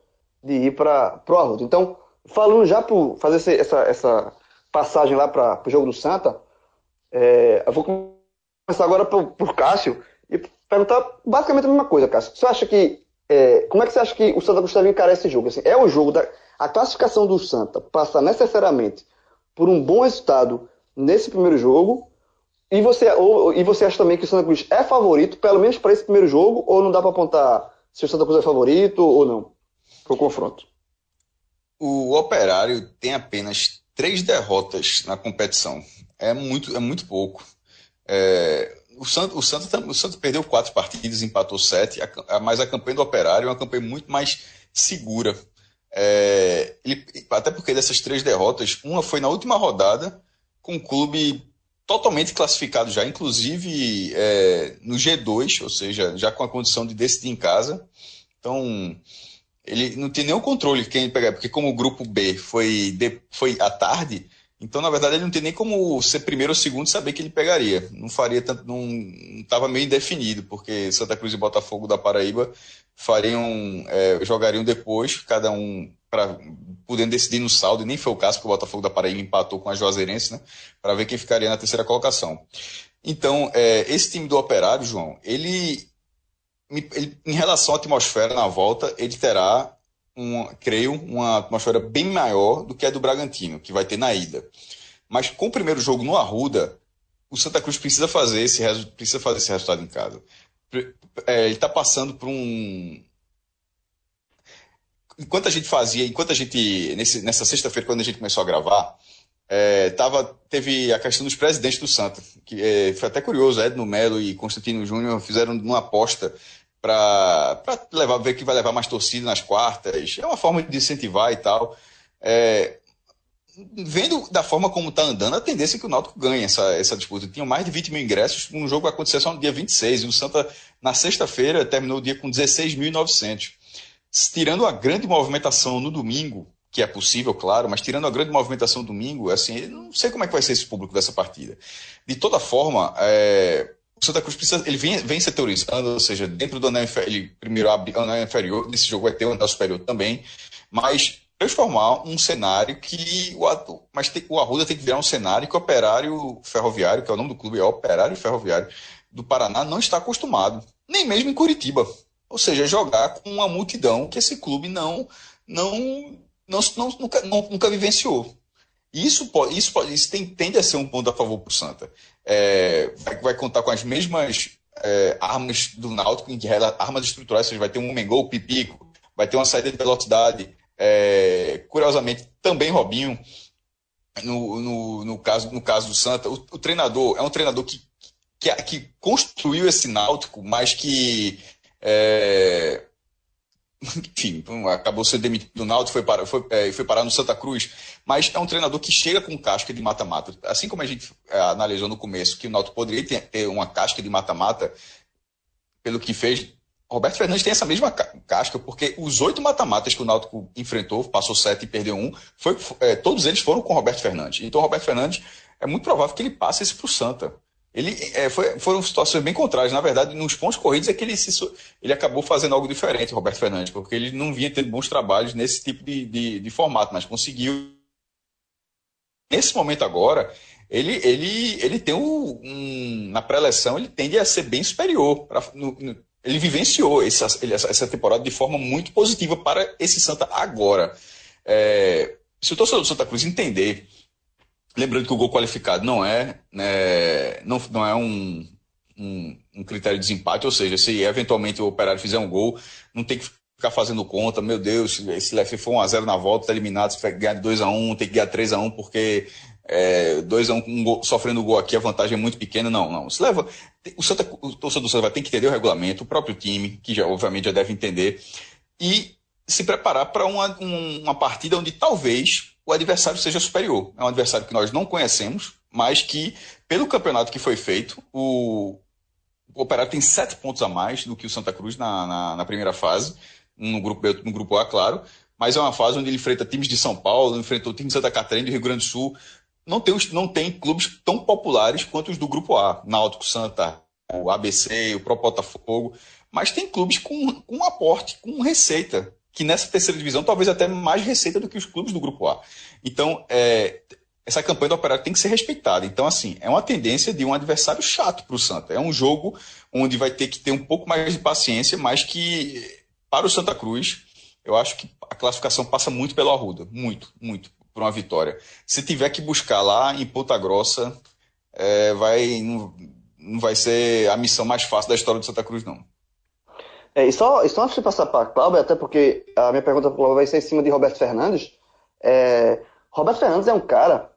de ir para o Arruda. Então, falando já para fazer essa, essa passagem lá para o jogo do Santa, é, eu vou começar agora por, Cássio e perguntar basicamente a mesma coisa, Cássio. Você acha que. É, como é que você acha que o Santa Cruz encarar esse jogo? Assim, é o jogo da. A classificação do Santa passa necessariamente por um bom resultado nesse primeiro jogo. E você, ou, e você acha também que o Santa Cruz é favorito, pelo menos para esse primeiro jogo, ou não dá para apontar se o Santa Cruz é favorito ou não para o confronto? O Operário tem apenas três derrotas na competição é muito, é muito pouco. É, o Santos, o, Santos, o Santos perdeu quatro partidas, empatou sete, a, mas a campanha do Operário é uma campanha muito mais segura. É, ele, até porque dessas três derrotas, uma foi na última rodada, com o clube totalmente classificado já, inclusive é, no G2, ou seja, já com a condição de decidir em casa. Então, ele não tem nenhum controle quem pegar, porque como o grupo B foi, de, foi à tarde, então, na verdade, ele não tem nem como ser primeiro ou segundo saber que ele pegaria. Não faria tanto, não estava meio indefinido, porque Santa Cruz e Botafogo da Paraíba fariam, é, jogariam depois, cada um para podendo decidir no saldo, e nem foi o caso, porque o Botafogo da Paraíba empatou com a Juazeirense, né, para ver quem ficaria na terceira colocação. Então, é, esse time do Operário, João, ele, ele, em relação à atmosfera na volta, ele terá uma, creio, uma atmosfera bem maior do que a do Bragantino, que vai ter na ida. Mas com o primeiro jogo no Arruda, o Santa Cruz precisa fazer esse, precisa fazer esse resultado em casa. É, ele está passando por um. Enquanto a gente fazia, enquanto a gente. Nesse, nessa sexta-feira, quando a gente começou a gravar, é, tava, teve a questão dos presidentes do Santa, que é, foi até curioso, Edno Melo e Constantino Júnior fizeram uma aposta para levar ver que vai levar mais torcida nas quartas. É uma forma de incentivar e tal. É, vendo da forma como está andando, a tendência é que o Náutico ganhe essa, essa disputa. Tinham mais de 20 mil ingressos, um jogo vai acontecer só no dia 26, e o Santa, na sexta-feira, terminou o dia com 16.900. Tirando a grande movimentação no domingo, que é possível, claro, mas tirando a grande movimentação domingo, assim, não sei como é que vai ser esse público dessa partida. De toda forma, é, o Santa Cruz precisa, ele vem, vem setorizando, ou seja, dentro do anel inferior, ele primeiro abre o anel inferior, nesse jogo vai ter o anel superior também, mas transformar um cenário que o, mas tem, o Arruda tem que virar um cenário que o operário ferroviário, que é o nome do clube, é operário ferroviário do Paraná, não está acostumado, nem mesmo em Curitiba. Ou seja, jogar com uma multidão que esse clube não, não, não, não nunca, não, nunca vivenciou. Isso, pode, isso, pode, isso tem, tende a ser um ponto a favor para o Santa. É, vai, vai, contar com as mesmas é, armas do Náutico, em que armas estruturais, ou seja, vai ter um Mengol Pipico, vai ter uma saída de velocidade, é, curiosamente, também Robinho, no, no, no, caso, no caso do Santa. O, o treinador é um treinador que, que, que, construiu esse Náutico, mas que é, enfim, acabou sendo demitido do Náutico, foi, para, foi, é, foi parar no Santa Cruz, mas é um treinador que chega com casca de mata-mata. Assim como a gente é, analisou no começo que o Náutico poderia ter, ter uma casca de mata-mata, pelo que fez, Roberto Fernandes tem essa mesma casca, porque os oito mata-matas que o Náutico enfrentou, passou sete e perdeu um, foi, é, todos eles foram com Roberto Fernandes. Então, Roberto Fernandes é muito provável que ele passe esse para o Santa. Ele é, foi, foram situações bem contrárias. Na verdade, nos pontos corridos é que ele, se, ele acabou fazendo algo diferente, Roberto Fernandes, porque ele não vinha tendo bons trabalhos nesse tipo de, de, de formato, mas conseguiu. Nesse momento agora, ele, ele, ele tem um, um na pré-eleção, ele tende a ser bem superior. Pra, no, no, ele vivenciou essa, essa temporada de forma muito positiva para esse Santa agora. É, se o torcedor do Santa Cruz entender Lembrando que o gol qualificado não é, né, não, não é um, um, um, critério de desempate, ou seja, se eventualmente o operário fizer um gol, não tem que ficar fazendo conta, meu Deus, se for 1x0 na volta, tá eliminado, se ganhar de 2x1, tem que ganhar 3x1 porque é, dois a um, um gol, sofrendo gol aqui, a vantagem é muito pequena. Não, não. Se leva. O, Santa, o torcedor do Santa vai ter que entender o regulamento, o próprio time, que já obviamente já deve entender, e se preparar para uma, uma partida onde talvez o adversário seja superior. É um adversário que nós não conhecemos, mas que, pelo campeonato que foi feito, o, o Operário tem sete pontos a mais do que o Santa Cruz na, na, na primeira fase, no grupo, no grupo A, claro, mas é uma fase onde ele enfrenta times de São Paulo, enfrentou times de Santa Catarina do Rio Grande do Sul. Não tem, não tem clubes tão populares quanto os do grupo A, Náutico, Santa, o ABC, o Pro Botafogo, mas tem clubes com, com aporte, com receita, que nessa terceira divisão talvez até mais receita do que os clubes do grupo A. Então, é, essa campanha do Operário tem que ser respeitada. Então, assim, é uma tendência de um adversário chato para o Santa. É um jogo onde vai ter que ter um pouco mais de paciência, mas que, para o Santa Cruz, eu acho que a classificação passa muito pelo Arruda. Muito, muito, por uma vitória. Se tiver que buscar lá em Ponta Grossa, é, vai, não, não, vai ser a missão mais fácil da história do Santa Cruz, não. É, e só, e só antes de passar para a Cláudia, até porque a minha pergunta para vai ser em cima de Roberto Fernandes. É, Roberto Fernandes é um cara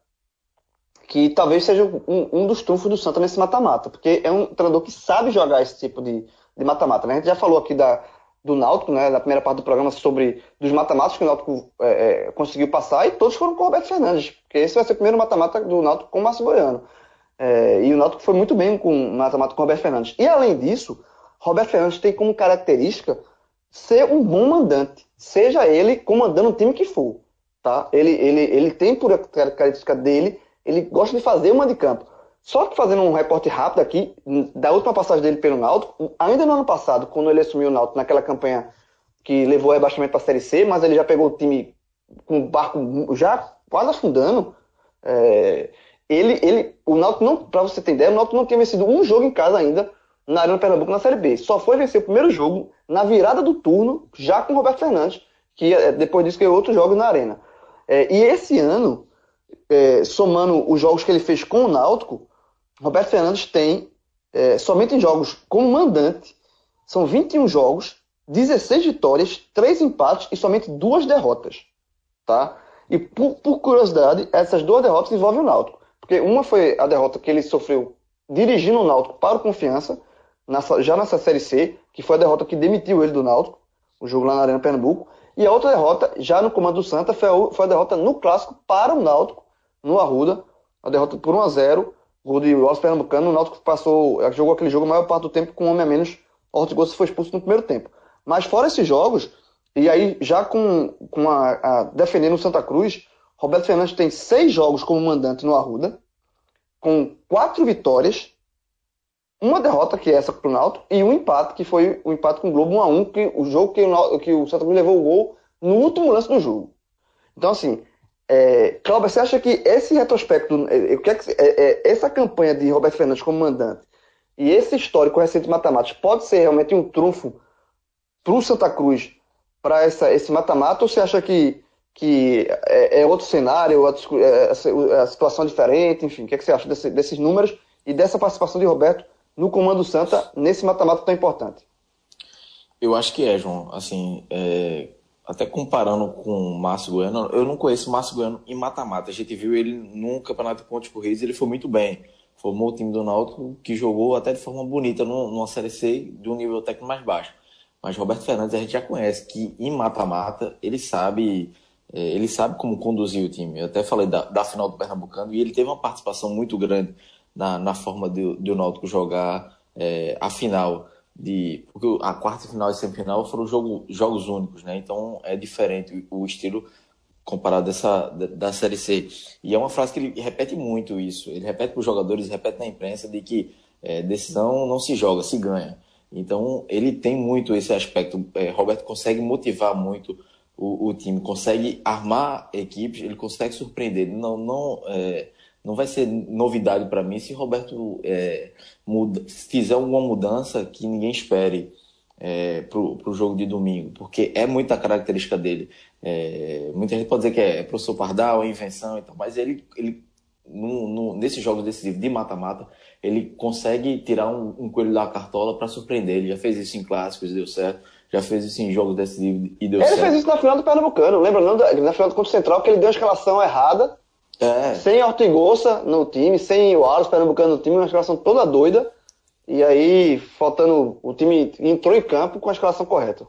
que talvez seja um, um dos trunfos do Santa nesse mata-mata, porque é um treinador que sabe jogar esse tipo de mata-mata. Né? A gente já falou aqui da, do Náutico, né, na primeira parte do programa, sobre dos mata-matas que o Náutico é, é, conseguiu passar, e todos foram com o Roberto Fernandes, porque esse vai ser o primeiro mata-mata do Náutico com o Márcio Goiano. É, e o Náutico foi muito bem com o mata-mata com o Roberto Fernandes. E além disso, Roberto Fernandes tem como característica ser um bom mandante, seja ele comandando o time que for. Tá? Ele, ele, ele tem por característica dele ele gosta de fazer uma de campo. Só que fazendo um reporte rápido aqui, da última passagem dele pelo Náutico, ainda no ano passado, quando ele assumiu o Náutico naquela campanha que levou o rebaixamento para a Série C, mas ele já pegou o time com o barco já quase afundando. É, ele, ele, o Náutico não, para você ter ideia, o Náutico não tinha vencido um jogo em casa ainda na Arena Pernambuco na Série B. Só foi vencer o primeiro jogo na virada do turno, já com o Roberto Fernandes, que é, depois disso ganhou outro jogo na Arena. É, e esse ano, é, somando os jogos que ele fez com o Náutico, Roberto Fernandes tem, é, somente em jogos como mandante, são 21 jogos, 16 vitórias, 3 empates e somente duas derrotas. Tá? E por, por curiosidade, essas duas derrotas envolvem o Náutico. Porque uma foi a derrota que ele sofreu dirigindo o Náutico para o Confiança, já nessa Série C, que foi a derrota que demitiu ele do Náutico, o jogo lá na Arena Pernambuco. E a outra derrota, já no comando do Santa, foi a, foi a derrota no Clássico para o Náutico, no Arruda, a derrota por 1 a 0 gol de Ross Pernambucano, o Náutico passou, jogou aquele jogo a maior parte do tempo com um homem a menos, Ortigosa foi expulso no primeiro tempo. Mas fora esses jogos, e aí já com, com a, a defendendo o Santa Cruz, Roberto Fernandes tem seis jogos como mandante no Arruda, com quatro vitórias, uma derrota, que é essa para o Náutico, e um empate, que foi o empate com o Globo 1 a 1 que o jogo que o, que o Santa Cruz levou o gol no último lance do jogo. Então, assim, é, Cláudio, você acha que esse retrospecto, é, é, é, essa campanha de Roberto Fernandes como mandante e esse histórico recente de matemática pode ser realmente um trunfo para o Santa Cruz para esse mata-mata ou você acha que, que é, é outro cenário, é, a situação diferente, enfim, o que, é que você acha desse, desses números e dessa participação de Roberto no comando Santa nesse mata-mata tão importante? Eu acho que é, João. Assim, é, até comparando com o Márcio Goiano, eu não conheço o Márcio Goiano em mata-mata. A gente viu ele num campeonato de pontos corridos, ele foi muito bem. Formou o time do Náutico que jogou até de forma bonita numa Série C de um nível técnico mais baixo. Mas Roberto Fernandes a gente já conhece que em mata-mata ele sabe é, ele sabe como conduzir o time. Eu até falei da, da final do Pernambucano e ele teve uma participação muito grande na, na forma do, do Náutico jogar é, a final de porque a quarta final e semifinal foram jogo, jogos únicos, né? Então é diferente o estilo comparado dessa da, da série C. E é uma frase que ele repete muito isso. Ele repete para os jogadores, repete na imprensa de que é, decisão não se joga, se ganha. Então ele tem muito esse aspecto. É, Roberto consegue motivar muito o, o, time, consegue armar equipes, ele consegue surpreender. Não, não é, não vai ser novidade para mim se Roberto é, muda, fizer alguma mudança que ninguém espere é, para o jogo de domingo, porque é muita característica dele. É, muita gente pode dizer que é professor Pardal, é invenção e tal, mas ele, ele no, no, nesses jogos decisivos de mata-mata, ele consegue tirar um, um coelho da cartola para surpreender. Ele já fez isso em clássicos, deu certo. Já fez isso em jogos decisivos e deu ele certo. Ele fez isso na final do Pernambucano, lembra? Na final do Conto Central, que ele deu a escalação errada É. Sem Ortigosa no time, sem o Aros Pernambucano no time, uma escalação toda doida. E aí, faltando. O time entrou em campo com a escalação correta.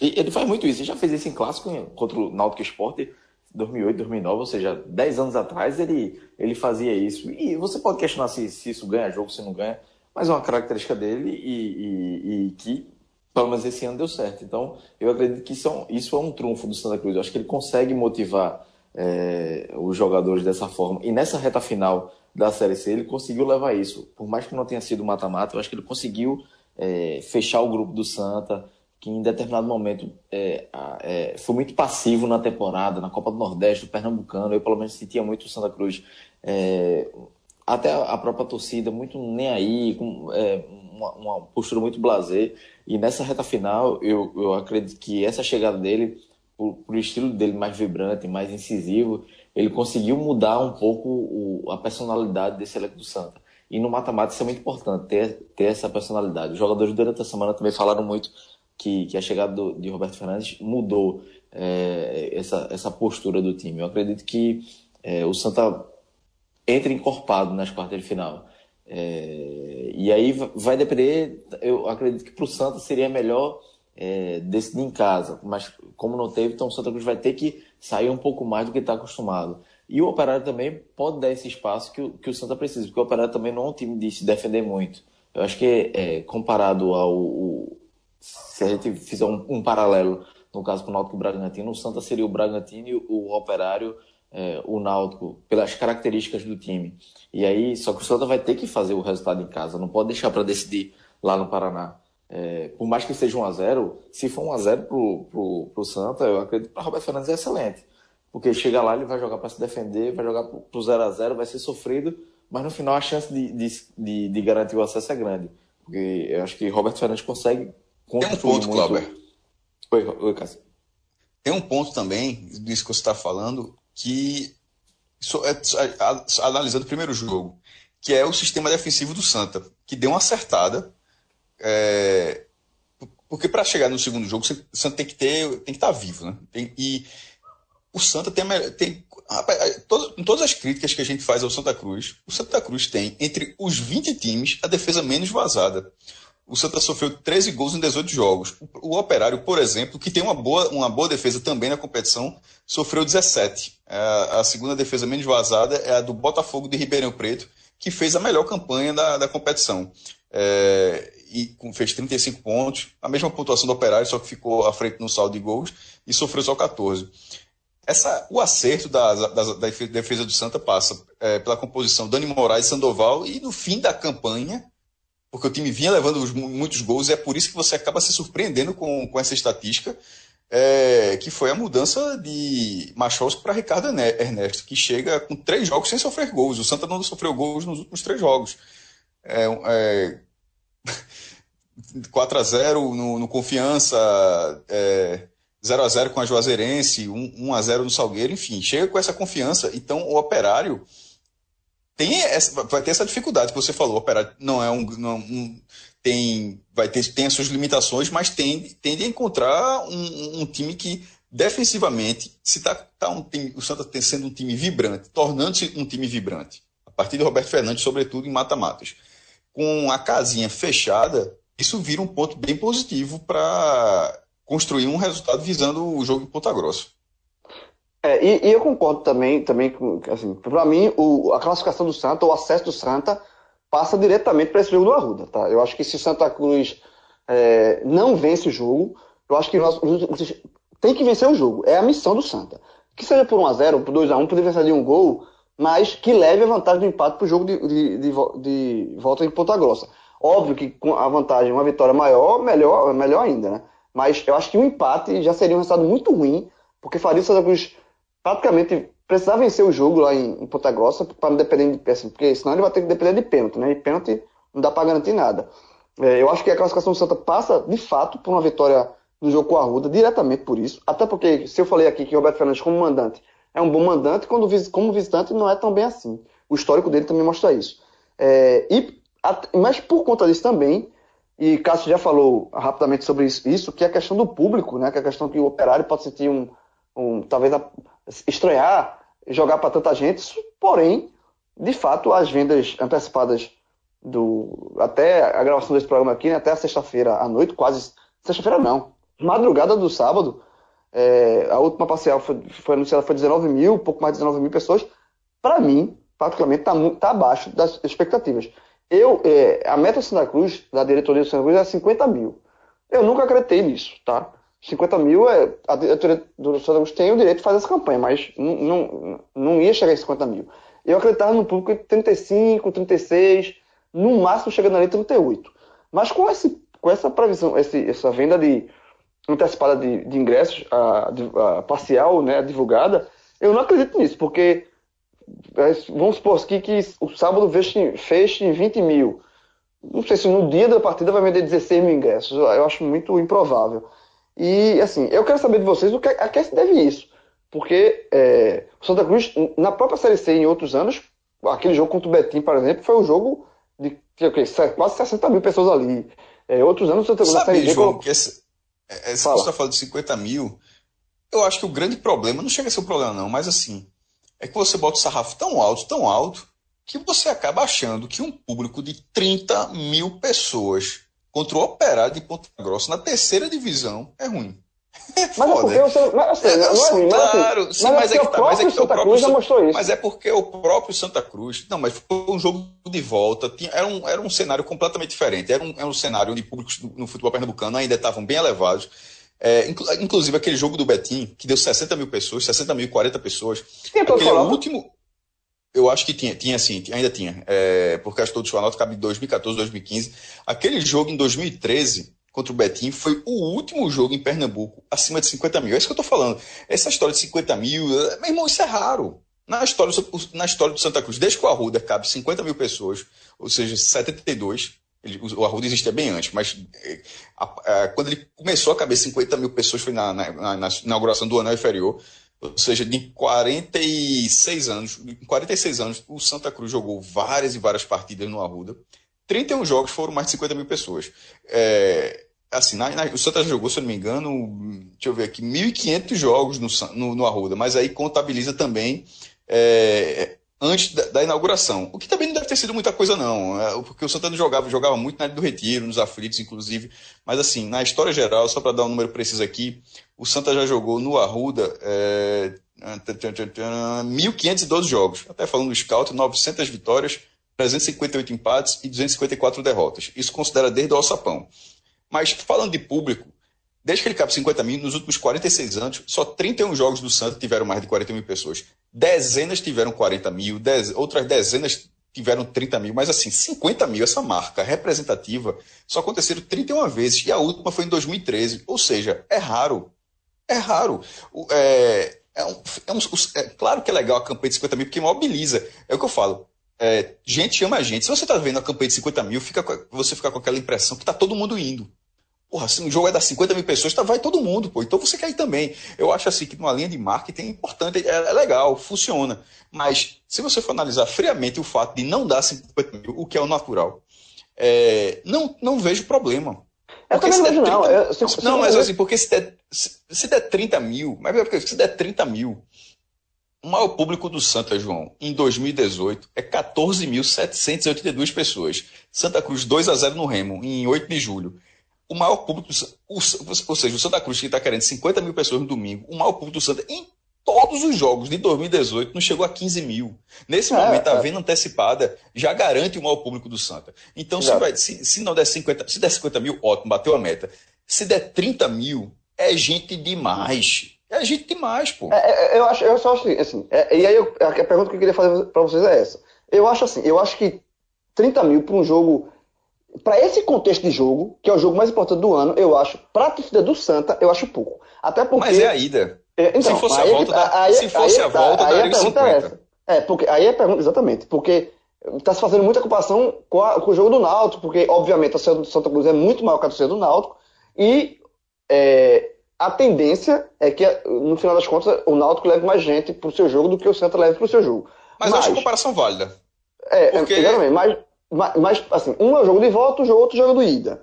E ele faz muito isso. Ele já fez isso em clássico contra o Náutico Esporte 2008, 2009, ou seja, 10 anos atrás ele, ele fazia isso. E você pode questionar se, se isso ganha jogo, se não ganha, mas é uma característica dele e, e, e que, pelo menos esse ano, deu certo. Então, eu acredito que isso é um, isso é um trunfo do Santa Cruz. Eu acho que ele consegue motivar é, os jogadores dessa forma. E nessa reta final da Série C, ele conseguiu levar isso. Por mais que não tenha sido mata-mata, eu acho que ele conseguiu é, fechar o grupo do Santa, que em determinado momento é, foi muito passivo na temporada, na Copa do Nordeste, do Pernambucano. Eu, pelo menos, sentia muito o Santa Cruz. Até a própria torcida, muito nem aí, com uma, uma, postura muito blazer. E nessa reta final, eu, eu acredito que essa chegada dele, por, por estilo dele mais vibrante, mais incisivo, ele conseguiu mudar um pouco o, a personalidade desse elenco do Santa. E no mata-mata isso é muito importante, ter, ter essa personalidade. Os jogadores durante a semana também falaram muito que, que a chegada do, de Roberto Fernandes mudou é, essa, essa postura do time. Eu acredito que é, o Santa entra encorpado nas quartas de final. É, e aí vai depender, eu acredito que para o Santa seria melhor é, decidir em casa, mas como não teve, então o Santa Cruz vai ter que sair um pouco mais do que está acostumado. E o Operário também pode dar esse espaço que o, que o Santa precisa, porque o Operário também não é um time de se defender muito. Eu acho que é, comparado ao, se a gente fizer um, um paralelo, no caso com o Náutico o Bragantino, o Santa seria o Bragantino e o Operário é, o Náutico pelas características do time. E aí, só que o Santa vai ter que fazer o resultado em casa, não pode deixar para decidir lá no Paraná. É, por mais que seja 1 a 0 se for 1 a 0 pro, pro, pro Santa, eu acredito que para Roberto Fernandes é excelente. Porque chega lá, ele vai jogar para se defender, vai jogar pro 0 a 0 vai ser sofrido, mas no final a chance de, de, de, garantir o acesso é grande. Porque eu acho que Roberto Fernandes consegue tem um ponto, muito... Cláudio. Oi, oi, Cássio. Tem um ponto também disso que você está falando, que é, analisando o primeiro jogo, que é o sistema defensivo do Santa, que deu uma acertada. É, porque para chegar no segundo jogo, o Santa tem que ter, tem que estar tá vivo, né? Tem, e o Santa tem, tem rapaz, em todas as críticas que a gente faz ao Santa Cruz, o Santa Cruz tem entre os 20 times a defesa menos vazada o Santa sofreu 13 gols em 18 jogos. O Operário, por exemplo, que tem uma boa, uma boa defesa também na competição, sofreu 17. É, a segunda defesa menos vazada é a do Botafogo de Ribeirão Preto, que fez a melhor campanha da, da competição. É, e fez 35 pontos, a mesma pontuação do Operário, só que ficou à frente no saldo de gols e sofreu só 14. Essa, o acerto da, da, da defesa do Santa passa é, pela composição Dani Moraes Sandoval, e no fim da campanha, porque o time vinha levando muitos gols, e é por isso que você acaba se surpreendendo com, com essa estatística, é, que foi a mudança de Machowski para Ricardo Ernesto, que chega com três jogos sem sofrer gols. O Santa não sofreu gols nos últimos três jogos. É, é, 4 a 0 no, no Confiança, é, 0 a 0 com a Juazeirense, 1, 1 a 0 no Salgueiro, enfim, chega com essa confiança. Então, o Operário tem essa, vai ter essa dificuldade que você falou. Operar não é um, não, um tem vai ter tem as suas limitações, mas tende, tende a encontrar um, um time que defensivamente, se tá, tá um time, o Santa tem sendo um time vibrante, tornando-se um time vibrante, a partir de Roberto Fernandes, sobretudo em mata-matas, com a casinha fechada, isso vira um ponto bem positivo para construir um resultado visando o jogo em Ponta Grossa. É, e, e, eu concordo também, também assim, para mim, o, a classificação do Santa, o acesso do Santa, passa diretamente para esse jogo do Arruda. Tá? Eu acho que se Santa Cruz é, não vence o jogo, eu acho que nós, tem que vencer o jogo. É a missão do Santa. Que seja por 1x0, por 2x1, por diferença de um gol, mas que leve a vantagem do empate para o jogo de, de, de, de, volta em Ponta Grossa. Óbvio que com a vantagem, uma vitória maior, melhor, melhor ainda, né? Mas eu acho que um empate já seria um resultado muito ruim, porque faria o Santa Cruz praticamente precisar vencer o jogo lá em, em Ponta Grossa para não depender de assim, porque senão ele vai ter que depender de pênalti, né? E pênalti não dá para garantir nada. É, eu acho que a classificação do Santa passa, de fato, por uma vitória no jogo com a Ruda, diretamente por isso. Até porque, se eu falei aqui que Roberto Fernandes, como mandante, é um bom mandante, quando como visitante não é tão bem assim. O histórico dele também mostra isso. É, e, mas por conta disso também, e Cássio já falou rapidamente sobre isso, que é a questão do público, né? Que é a questão que o operário pode sentir um, um talvez estranhar jogar para tanta gente, porém, de fato, as vendas antecipadas do até a gravação desse programa aqui, né, até sexta-feira à noite, quase sexta-feira não, madrugada do sábado, é, a última parcial foi, foi anunciada foi 19 mil, pouco mais de 19 mil pessoas. Para mim, particularmente, está tá abaixo das expectativas. Eu, é, a meta Santa Cruz, da diretoria do Santa Cruz, é 50 mil. Eu nunca acreditei nisso, tá? 50 mil, é, a diretoria do Santa Cruz tem o direito de fazer essa campanha, mas não, ia chegar em 50 mil. Eu acreditava no público de 35, 36, no máximo chegando ali 38. Mas com, esse, com essa previsão, esse, essa venda de antecipada de, de ingressos, a, a, parcial, né, divulgada, eu não acredito nisso, porque vamos supor aqui que o sábado feche, feche em 20 mil. Não sei se no dia da partida vai vender 16 mil ingressos. Eu acho muito improvável. E, assim, eu quero saber de vocês o que, a que se deve isso. Porque é, o Santa Cruz, na própria Série C, em outros anos, aquele jogo contra o Betim, por exemplo, foi um jogo de quase 60 mil pessoas ali. É, outros anos o Santa Cruz Sabe, na Série João, que esse, esse você está falando de 50 mil, eu acho que o grande problema, não chega a ser um problema não, mas assim, é que você bota o sarrafo tão alto, tão alto, que você acaba achando que um público de 30 mil pessoas contra o Operário de Ponta Grossa na terceira divisão é ruim. É mas é porque o mas, assim, é, não é ruim, mas, claro, assim, sim, mas, é, é que tá, mas é que Santa Cruz já mostrou isso. Mas é porque o próprio Santa Cruz, não, mas foi um jogo de volta, tinha, era, um, era um cenário completamente diferente, era um, era um cenário onde públicos no futebol pernambucano ainda estavam bem elevados, é, inclusive aquele jogo do Betim, que deu 60 mil pessoas, 60 mil, 40 pessoas. Tinha aquele é o último. Eu acho que tinha, tinha sim, ainda tinha. É, porque acho que todo o cabe em 2014, 2015. Aquele jogo em 2013 contra o Betim foi o último jogo em Pernambuco acima de 50 mil. É isso que eu tô falando. Essa história de 50 mil, meu irmão, isso é raro. Na história, na história do Santa Cruz, desde que o Arruda cabe 50 mil pessoas, ou seja, 72, ele, o Arruda existia bem antes, mas é, a, a, quando ele começou a caber 50 mil pessoas foi na, na, na inauguração do anel inferior. Ou seja, em 46 anos, em 46 anos, o Santa Cruz jogou várias e várias partidas no Arruda. 31 jogos foram mais de 50 mil pessoas. É, assim, na, na, o Santa jogou, se eu não me engano, deixa eu ver aqui, 1.500 jogos no, no, no, Arruda, mas aí contabiliza também é, antes da, da, inauguração. O que também não deve ter sido muita coisa, não. É, porque o Santana jogava, jogava muito na área do Retiro, nos aflitos, inclusive. Mas, assim, na história geral, só para dar um número preciso aqui, o Santa já jogou no Arruda é, 1.512 jogos. Até falando do Scout, 900 vitórias, 358 empates e 254 derrotas. Isso considera desde o alçapão. Mas, falando de público, Desde que ele cabe 50 mil, nos últimos 46 anos, só 31 jogos do Santos tiveram mais de 40 mil pessoas. Dezenas tiveram 40 mil, dez, outras dezenas tiveram 30 mil, mas assim, 50 mil, essa marca representativa, só aconteceram 31 vezes, e a última foi em 2013. Ou seja, é raro. É raro. É, é, um, é, um, é claro que é legal a campanha de 50 mil, porque mobiliza. É o que eu falo. É, gente ama a gente. Se você está vendo a campanha de 50 mil, fica, você fica com aquela impressão que está todo mundo indo. Porra, se um jogo é das 50 mil pessoas, tá, vai todo mundo, pô. Então você quer ir também. Eu acho assim que numa linha de marketing é importante, é, é legal, funciona. Mas se você for analisar friamente o fato de não dar 50 mil, o que é o natural, é, não, não vejo problema. Eu também não vejo, não. Eu, se, não, mas assim, porque se der, se, se der 30 mil, mas é porque se der 30 mil, o maior público do Santa, João, em 2018, é 14.782 pessoas. Santa Cruz 2 a 0 no Remo, em 8 de julho o maior público, o, ou seja, o Santa Cruz que está querendo 50 mil pessoas no domingo, o maior público do Santa em todos os jogos de 2018 não chegou a 15 mil. Nesse é, momento, a é. venda antecipada já garante o maior público do Santa. Então, se, vai, se, se, não der 50, se der 50 mil, ótimo, bateu a meta. Se der 30 mil, é gente demais. É gente demais, pô. É, é eu, acho, eu só acho assim, é, e aí eu, a pergunta que eu queria fazer para vocês é essa. Eu acho assim, eu acho que 30 mil para um jogo para esse contexto de jogo, que é o jogo mais importante do ano, eu acho, para a torcida do Santa, eu acho pouco. Até porque. Mas é a ida. É, então, se fosse a volta, dá, aí, se fosse aí, a volta, aí, daria a 50. É, essa. é, porque aí a pergunta, exatamente, porque está se fazendo muita comparação com, a, com, o jogo do Náutico, porque, obviamente, a torcida do Santa Cruz é muito maior que a torcida do Náutico, e é, a tendência é que, no final das contas, o Náutico leve mais gente para o seu jogo do que o Santa leve para o seu jogo. Mas, mas eu acho a comparação válida. É, porque... exatamente, mas mas, assim, um é o jogo de volta, o outro é o jogo de ida.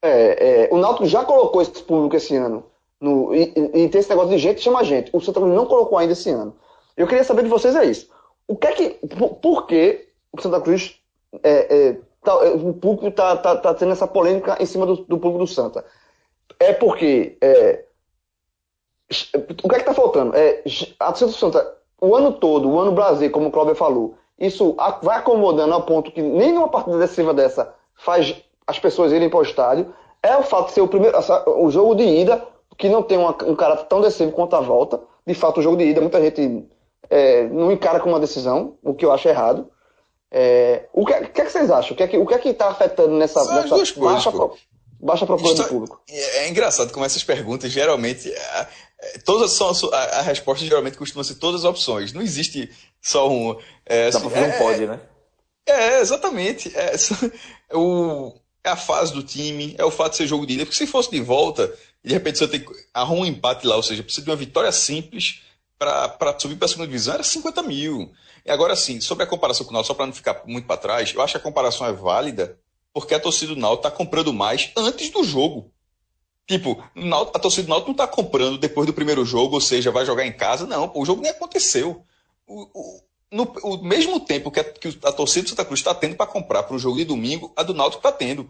É, é, o Náutico já colocou esse público esse ano. No, e, e, tem esse negócio de gente chama gente. O Santa Cruz não colocou ainda esse ano. Eu queria saber de vocês é isso. O que é que. Por, por que o Santa Cruz. É, é, tá, é, o público está tá, tá tendo essa polêmica em cima do, do público do Santa? É porque. É, o que é que está faltando? É, a do Santa, o ano todo, o ano Brasil, como o Cláudio falou, isso vai acomodando ao ponto que nem numa partida decisiva dessa faz as pessoas irem para o estádio. É o fato de ser o primeiro, o jogo de ida, que não tem uma, um caráter tão decisivo quanto a volta. De fato, o jogo de ida, muita gente é, não encara como uma decisão, o que eu acho errado. É, o, que, que, é que vocês acham? O que é que o que é está afetando nessa, nessa baixa, baixa procura do público? É, é, engraçado como essas perguntas geralmente. É, é, todas são a, a, resposta geralmente costuma ser todas as opções. Não existe só um. É, Dá assim, pra fazer um pod, né? É, exatamente. É, [laughs] o, é a fase do time, é o fato de ser jogo de ida. Porque se fosse de volta, de repente você tem arruma um empate lá, ou seja, precisa de uma vitória simples para subir para a segunda divisão, era 50 mil. E agora sim, sobre a comparação com o Náutico, só para não ficar muito para trás, eu acho que a comparação é válida porque a torcida do Náutico está comprando mais antes do jogo. Tipo, a torcida do Náutico não está comprando depois do primeiro jogo, ou seja, vai jogar em casa. Não, o jogo nem aconteceu. O, o, no o mesmo tempo que a, que a torcida do Santa Cruz está tendo para comprar para o jogo de domingo, a do Náutico está tendo.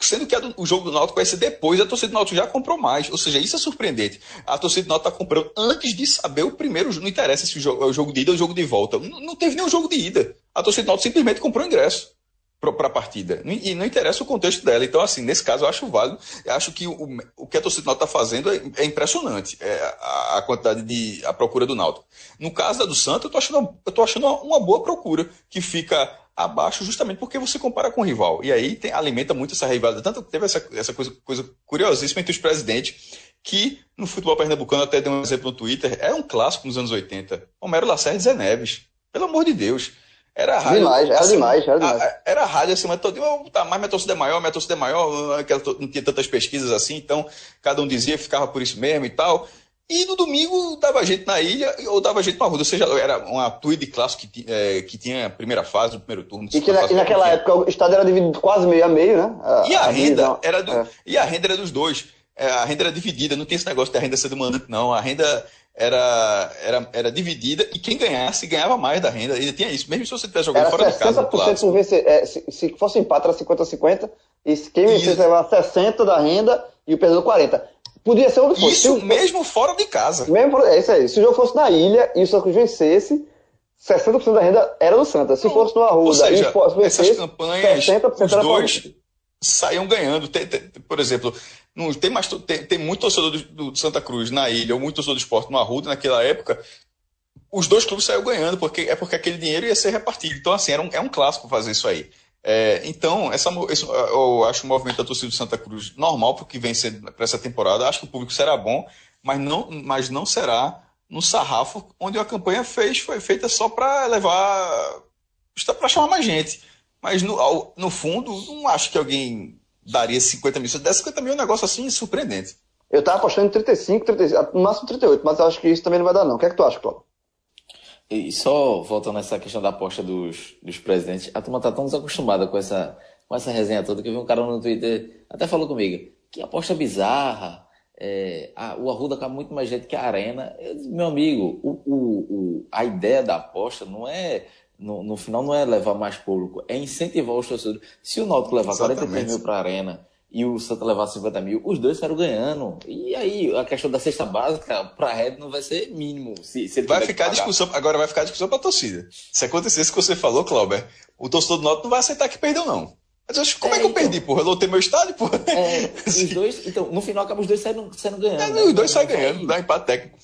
Sendo que do, o jogo do Náutico vai ser depois, a torcida do Náutico já comprou mais. Ou seja, isso é surpreendente. A torcida do Náutico está comprando antes de saber o primeiro jogo. Não interessa se o jogo, é o jogo de ida ou o jogo de volta. Não, não teve nenhum jogo de ida. A torcida do Náutico simplesmente comprou ingresso para a partida. E não interessa o contexto dela. Então, assim, nesse caso eu acho válido. Eu acho que o, o que a torcida do Náutico está fazendo é, é impressionante. É a, a, quantidade de. a procura do Náutico. No caso da do Santos, eu estou achando, eu tô achando uma, uma, boa procura, que fica abaixo justamente porque você compara com o rival. E aí tem, alimenta muito essa rivalidade. Tanto teve essa, essa coisa, coisa curiosíssima entre os presidentes, que no futebol pernambucano, até dei um exemplo no Twitter, é um clássico nos anos 80. Homero Lacerda e Zé Neves. Pelo amor de Deus. Era a rádio. Demais, era assim, demais, era demais. A, era rádio assim, mas todo tá, mas minha torcida é maior, minha torcida é maior, não tinha tantas pesquisas assim, então cada um dizia, ficava por isso mesmo e tal. E no domingo dava gente na ilha ou dava gente na rua. Ou seja, era uma tweet clássico que, é, que tinha a primeira fase do primeiro turno. E, que na, e naquela época o estádio era dividido quase meio a meio, né? A, e a, a renda era do, é. e a renda era dos dois. É, a renda era dividida, não tem esse negócio de a renda ser do mandante, não. A renda era, era, era dividida e quem ganhasse ganhava mais da renda. E tinha isso, mesmo se você estivesse jogando era fora de casa. Por vencer, é, se, se fosse empate, era 50-50. E quem vencesse levava 60% da renda e o perdedor 40%. Podia ser onde fosse. Isso se mesmo fora de casa. Mesmo, é isso aí. Se o jogo fosse na ilha e o Cruz vencesse, 60% da renda era do Santa. Se fosse no Arruda seja, e vencesse, essas campanhas, 60% os dois saiam ganhando. Por exemplo, não, tem, mais, tem, tem muito torcedor do, do, Santa Cruz na ilha, ou muito torcedor do esporte no Arruda naquela época. Os dois clubes saíram ganhando, porque é porque aquele dinheiro ia ser repartido. Então, assim, era um, é um clássico fazer isso aí. É, então, essa, esse, eu acho o movimento da torcida do Santa Cruz normal, porque vem para essa temporada. Acho que o público será bom, mas não, mas não será no sarrafo onde a campanha fez, foi feita só para levar. para chamar mais gente. Mas no, ao, no fundo, não acho que alguém daria 50 mil. Se der 50 mil é um negócio assim surpreendente. Eu tava apostando em 35, 35, no máximo 38, mas acho que isso também não vai dar, não. O que é que tu acha, Cláudio? E só voltando nessa questão da aposta dos, dos presidentes, a turma tá tão desacostumada com essa, com essa resenha toda que eu vi um cara no Twitter, até falou comigo, que aposta bizarra, é, a, o Arruda com muito mais gente que a Arena. Eu, meu amigo, o, o, o, a ideia da aposta não é, no, no final não é levar mais público, é incentivar os torcedores. Se o Náutico levar Exatamente. 43 mil para a Arena e o Santa levar 50 mil, os dois saíram ganhando. E aí, a questão da cesta básica para a Red não vai ser mínimo. Se, se vai ficar discussão, agora vai ficar discussão para a torcida. Se acontecer isso que você falou, Clauber, o torcedor do Náutico não vai aceitar que perdeu, não. Mas como é, é que eu então, perdi, porra? Eu lotei meu estádio, porra. É, os dois, então, no final acaba os dois saindo, saindo ganhando. É, né? Os dois saem ganhando, dá empate técnico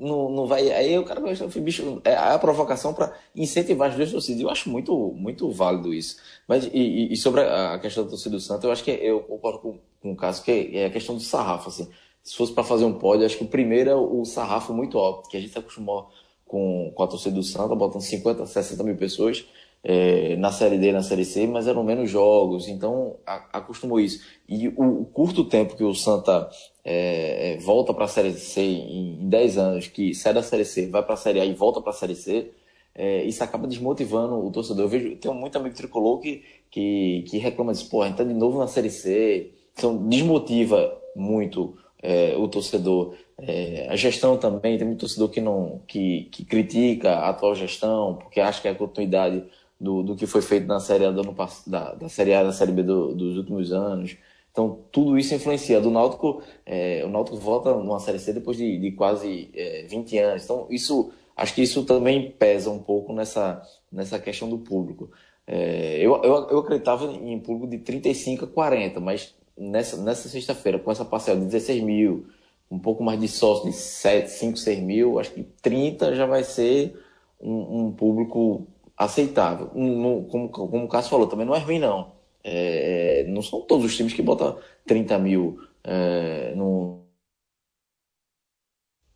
não, não vai. Aí o cara bicho, é a provocação para incentivar as duas torcidas. Eu acho muito, muito válido isso. Mas, e, e sobre a questão da torcida do Santos, eu acho que eu concordo com, com o caso, que é a questão do sarrafo. Assim. Se fosse para fazer um pódio, acho que o primeiro é o sarrafo muito alto, que a gente se acostumou com, com a torcida do Santos, botando 50, 60 mil pessoas é, na Série D, na Série C, mas eram menos jogos, então a, acostumou isso. E o, o, curto tempo que o Santa é, é volta para a Série C em, em 10 anos, que sai da Série C, vai para a Série A e volta para a Série C, é, isso acaba desmotivando o torcedor. Eu vejo, tenho muito amigo tricolor que, que, que reclama disso, pô, a gente tá de novo na Série C, então desmotiva muito é, o torcedor, é, a gestão também, tem muito torcedor que não que, que critica a atual gestão, porque acha que é a continuidade do, do que foi feito na série A, do ano, da, da série A da série B do, dos últimos anos. Então, tudo isso influencia. Do Náutico, é, o Náutico volta numa Série C depois de, de quase é, 20 anos. Então, isso, acho que isso também pesa um pouco nessa, nessa questão do público. É, eu, eu, eu acreditava em público de 35 a 40, mas nessa, nessa sexta-feira, com essa parcela de 16 mil, um pouco mais de sócio de 7, 5, 6 mil, acho que 30 já vai ser um, um público aceitável. Um, como, como o Cássio falou, também não é ruim, não. É, não são todos os times que botam 30 mil é, no,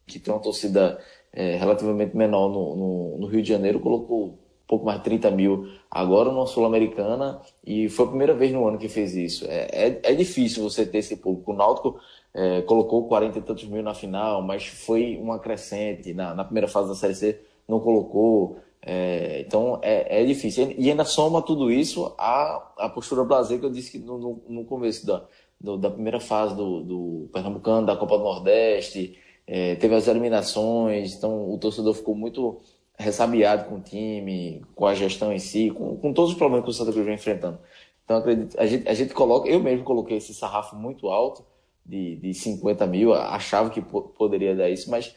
que tem uma torcida é, relativamente menor no, no, no, Rio de Janeiro, colocou pouco mais de 30 mil agora na Sul-Americana e foi a primeira vez no ano que fez isso. É, é, é difícil você ter esse público. O Náutico é, colocou 40 e tantos mil na final, mas foi uma crescente. Na, na primeira fase da Série C não colocou. É, então é, é difícil. E ainda soma tudo isso a, a postura brasileira que eu disse no, no, no começo da, do, da primeira fase do, do Pernambucano, da Copa do Nordeste, é, teve as eliminações, então o torcedor ficou muito ressabiado com o time, com a gestão em si, com, com todos os problemas que o Santa Cruz vem enfrentando. Então acredito, a gente, a gente coloca, eu mesmo coloquei esse sarrafo muito alto, de, de 50 mil, achava que poderia dar isso, mas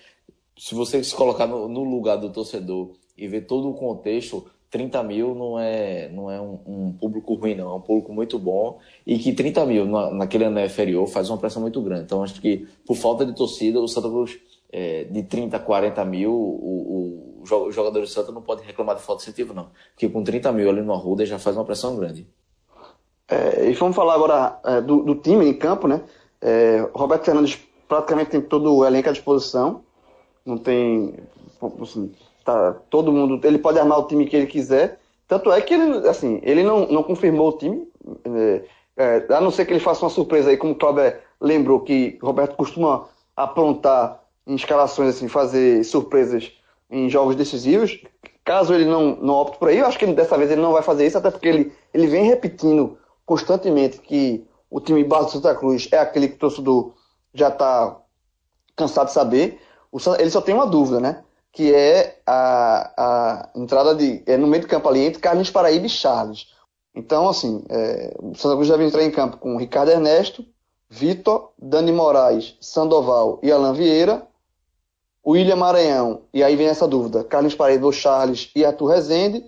se você se colocar no, no lugar do torcedor e ver todo o contexto, 30 mil não é, não é um, um, público ruim, não. É um público muito bom e que 30 mil na, naquele ano inferior faz uma pressão muito grande. Então, acho que por falta de torcida, o Santa Cruz é, de 30 a 40 mil, o, o, o jogador do Santa não pode reclamar de falta de incentivo, não. Porque com 30 mil ali no Arruda já faz uma pressão grande. É, e vamos falar agora é, do, do, time em campo, né? É, Roberto Fernandes praticamente tem todo o elenco à disposição. Não tem. Assim, tá, todo mundo. Ele pode armar o time que ele quiser. Tanto é que ele, assim, ele não, não confirmou o time. É, é, a não ser que ele faça uma surpresa aí, como o Cláudio lembrou que Roberto costuma aprontar em escalações, assim, fazer surpresas em jogos decisivos. Caso ele não, não opte por aí, eu acho que dessa vez ele não vai fazer isso, até porque ele, ele vem repetindo constantemente que o time base do Santa Cruz é aquele que o torcedor já está cansado de saber. O, ele só tem uma dúvida, né? Que é a, a entrada de. É no meio do campo ali entre Carlos Paraíba e Charles. Então, assim, é, o Santa Cruz deve entrar em campo com Ricardo Ernesto, Vitor, Dani Moraes, Sandoval e Alan Vieira, William Maranhão, e aí vem essa dúvida, Carlos Paraíba, Charles e Arthur Rezende,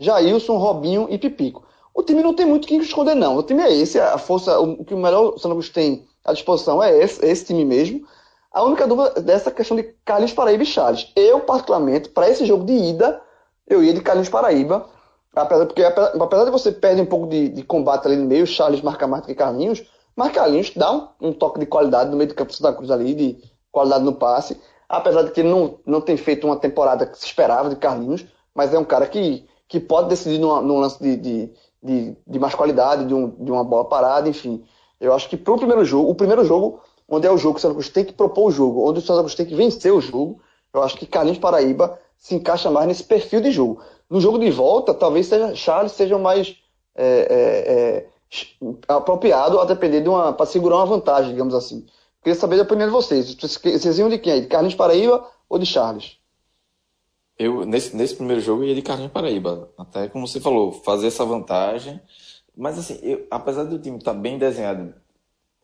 Jailson, Robinho e Pipico. O time não tem muito o que esconder, não. O time é esse, a força, o, que o melhor o Santa Cruz tem à disposição é esse, esse time mesmo. A única dúvida dessa questão de Carlos Paraíba e Charles. Eu, particularmente, para esse jogo de ida, eu ia de Carlos Paraíba, apesar, porque apesar, de você perder um pouco de, de, combate ali no meio, Charles marca mais do que Carlinhos, mas Carlinhos dá um, um, toque de qualidade no meio do campo do Santa Cruz ali, de qualidade no passe apesar de que ele não, não tem feito uma temporada que se esperava de Carlinhos, mas é um cara que, que pode decidir numa, num lance de, de, de, de, mais qualidade, de, um, de uma bola parada, enfim. Eu acho que para o primeiro jogo, o primeiro jogo, onde é o jogo que o Santa Cruz tem que propor o jogo, onde o Santa Cruz tem que vencer o jogo, eu acho que Carlinhos Paraíba se encaixa mais nesse perfil de jogo. No jogo de volta, talvez seja, Charles seja mais é, é, é, apropriado a depender de uma. para segurar uma vantagem, digamos assim. Queria saber a opinião de vocês. Vocês iam de quem? De Carlinhos Paraíba ou de Charles? Eu, nesse, nesse primeiro jogo, ia de Carlinhos Paraíba. Até como você falou, fazer essa vantagem. Mas, assim, eu, apesar do time estar tá bem desenhado,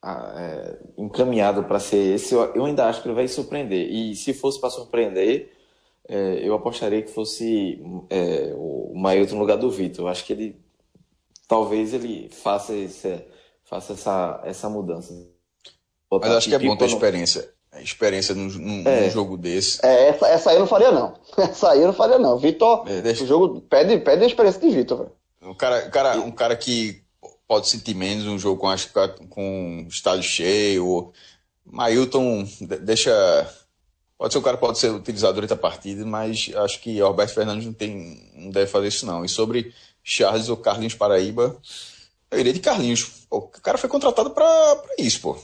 é, encaminhado para ser esse, eu, ainda acho que ele vai surpreender. E se fosse para surpreender, é, eu apostaria que fosse é, o Mailton no lugar do Vitor. Eu acho que ele, talvez ele faça, esse, faça essa, essa mudança. Mas acho que é bom ter experiência. Experiência num, num, é. num, jogo desse. É, essa, essa aí eu não faria, não. [laughs] Essa aí eu não faria, não. Vitor, é, deixa... o jogo pede, pede a experiência de Vitor, velho. Um cara, cara, um cara que pode sentir menos um jogo com, acho, com estádio cheio. Mailton deixa. Pode ser o cara pode ser utilizado durante a partida, mas acho que Alberto Fernandes não, tem, não deve fazer isso, não. E sobre Charles ou Carlinhos Paraíba, eu iria de Carlinhos. Pô, o cara foi contratado para isso, pô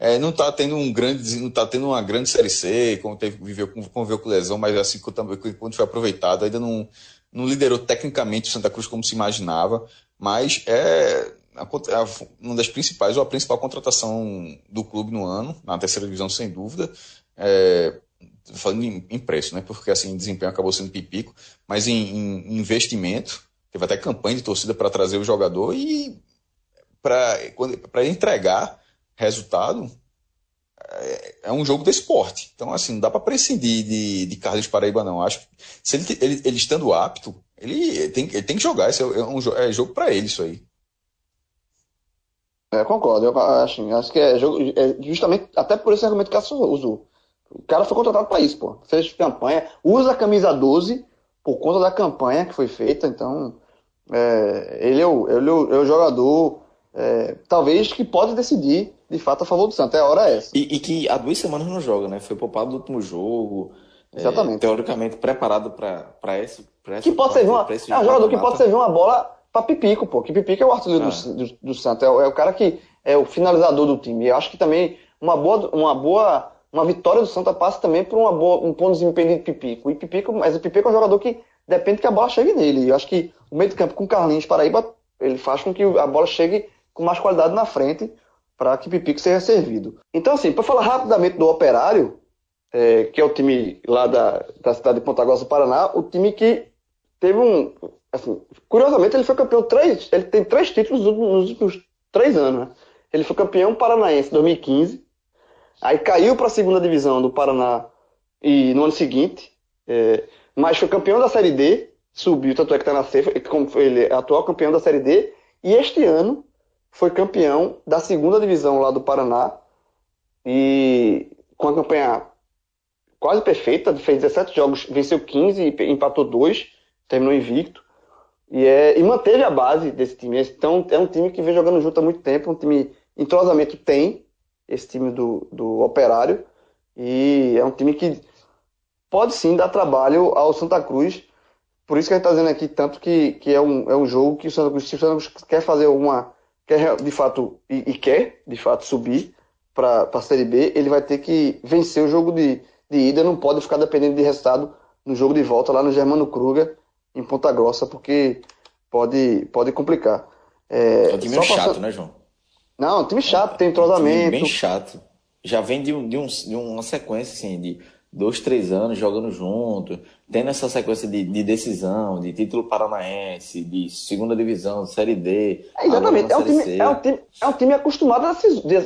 é, não está tendo um grande, não tá tendo uma grande série C, como teve, viveu, conviveu com lesão, mas assim quando foi aproveitado, ainda não, não liderou tecnicamente o Santa Cruz como se imaginava, mas é, uma das principais, ou a principal contratação do clube no ano, na terceira divisão, sem dúvida. É, falando em, em, preço, né? Porque assim, desempenho acabou sendo pipico, mas em, em investimento, teve até campanha de torcida para trazer o jogador e para entregar resultado é, é, um jogo de esporte. Então, assim, não dá para prescindir de, de Carlos Paraíba, não. Acho que se ele, ele, ele estando apto, ele tem, ele tem que jogar. Esse é, um, é jogo para ele, isso aí. É, concordo. Eu acho, acho que é, jogo, é justamente até por esse argumento que a usou. O cara foi contratado para isso, pô. Fez campanha, usa a camisa 12 por conta da campanha que foi feita. Então, é, ele, é o, ele é o, é o jogador, é, talvez, que pode decidir de fato a favor do Santos. É a hora essa. E, e, que há duas semanas não joga, né? Foi poupado do último jogo. É, Exatamente. teoricamente preparado para esse. Pra esse que pode ser uma, é um jogador que pode servir uma bola para Pipico, pô. Que Pipico é o artilheiro ah. do, do, do, Santos. É, é o cara que é o finalizador do time. Eu acho que também uma boa, uma boa uma vitória do Santa passa também por uma boa, um bom desempenho de Pipico. E Pipico, mas o Pipico é um jogador que depende que a bola chegue nele. Eu acho que o meio de campo com Carlinhos Paraíba, ele faz com que a bola chegue com mais qualidade na frente para que Pipico seja servido. Então, assim, para falar rapidamente do Operário, é, que é o time lá da, da cidade de Ponta Grossa do Paraná, o time que teve um. Assim, curiosamente, ele foi campeão três. Ele tem três títulos nos últimos três anos. Né? Ele foi campeão paranaense em 2015 Aí caiu para a segunda divisão do Paraná e no ano seguinte, é, mas foi campeão da Série D, subiu, tanto é que está na C, ele é atual campeão da Série D, e este ano foi campeão da segunda divisão lá do Paraná, e com a campanha quase perfeita, fez 17 jogos, venceu 15 e empatou 2, terminou invicto, e, é, e manteve a base desse time. Então é um time que vem jogando junto há muito tempo, um time entrosamento tem, esse time do, do Operário. E é um time que pode sim dar trabalho ao Santa Cruz. Por isso que a gente está dizendo aqui tanto que, que é, um, é um jogo que o Santa Cruz, se o Santa Cruz quer fazer alguma. quer de fato, e, e quer de fato subir para a Série B, ele vai ter que vencer o jogo de, de ida, não pode ficar dependendo de resultado no jogo de volta lá no Germano Kruger, em Ponta Grossa, porque pode, pode complicar. É, é um time chato, né, João? Não, time chato, tem entrosamento. Um bem chato. Já vem de, um, de, um, de uma sequência assim, de dois, três anos jogando junto, tendo essa sequência de, de decisão, de título paranaense, de segunda divisão, Série D. É, exatamente, é um, time, é, um time, é um time acostumado a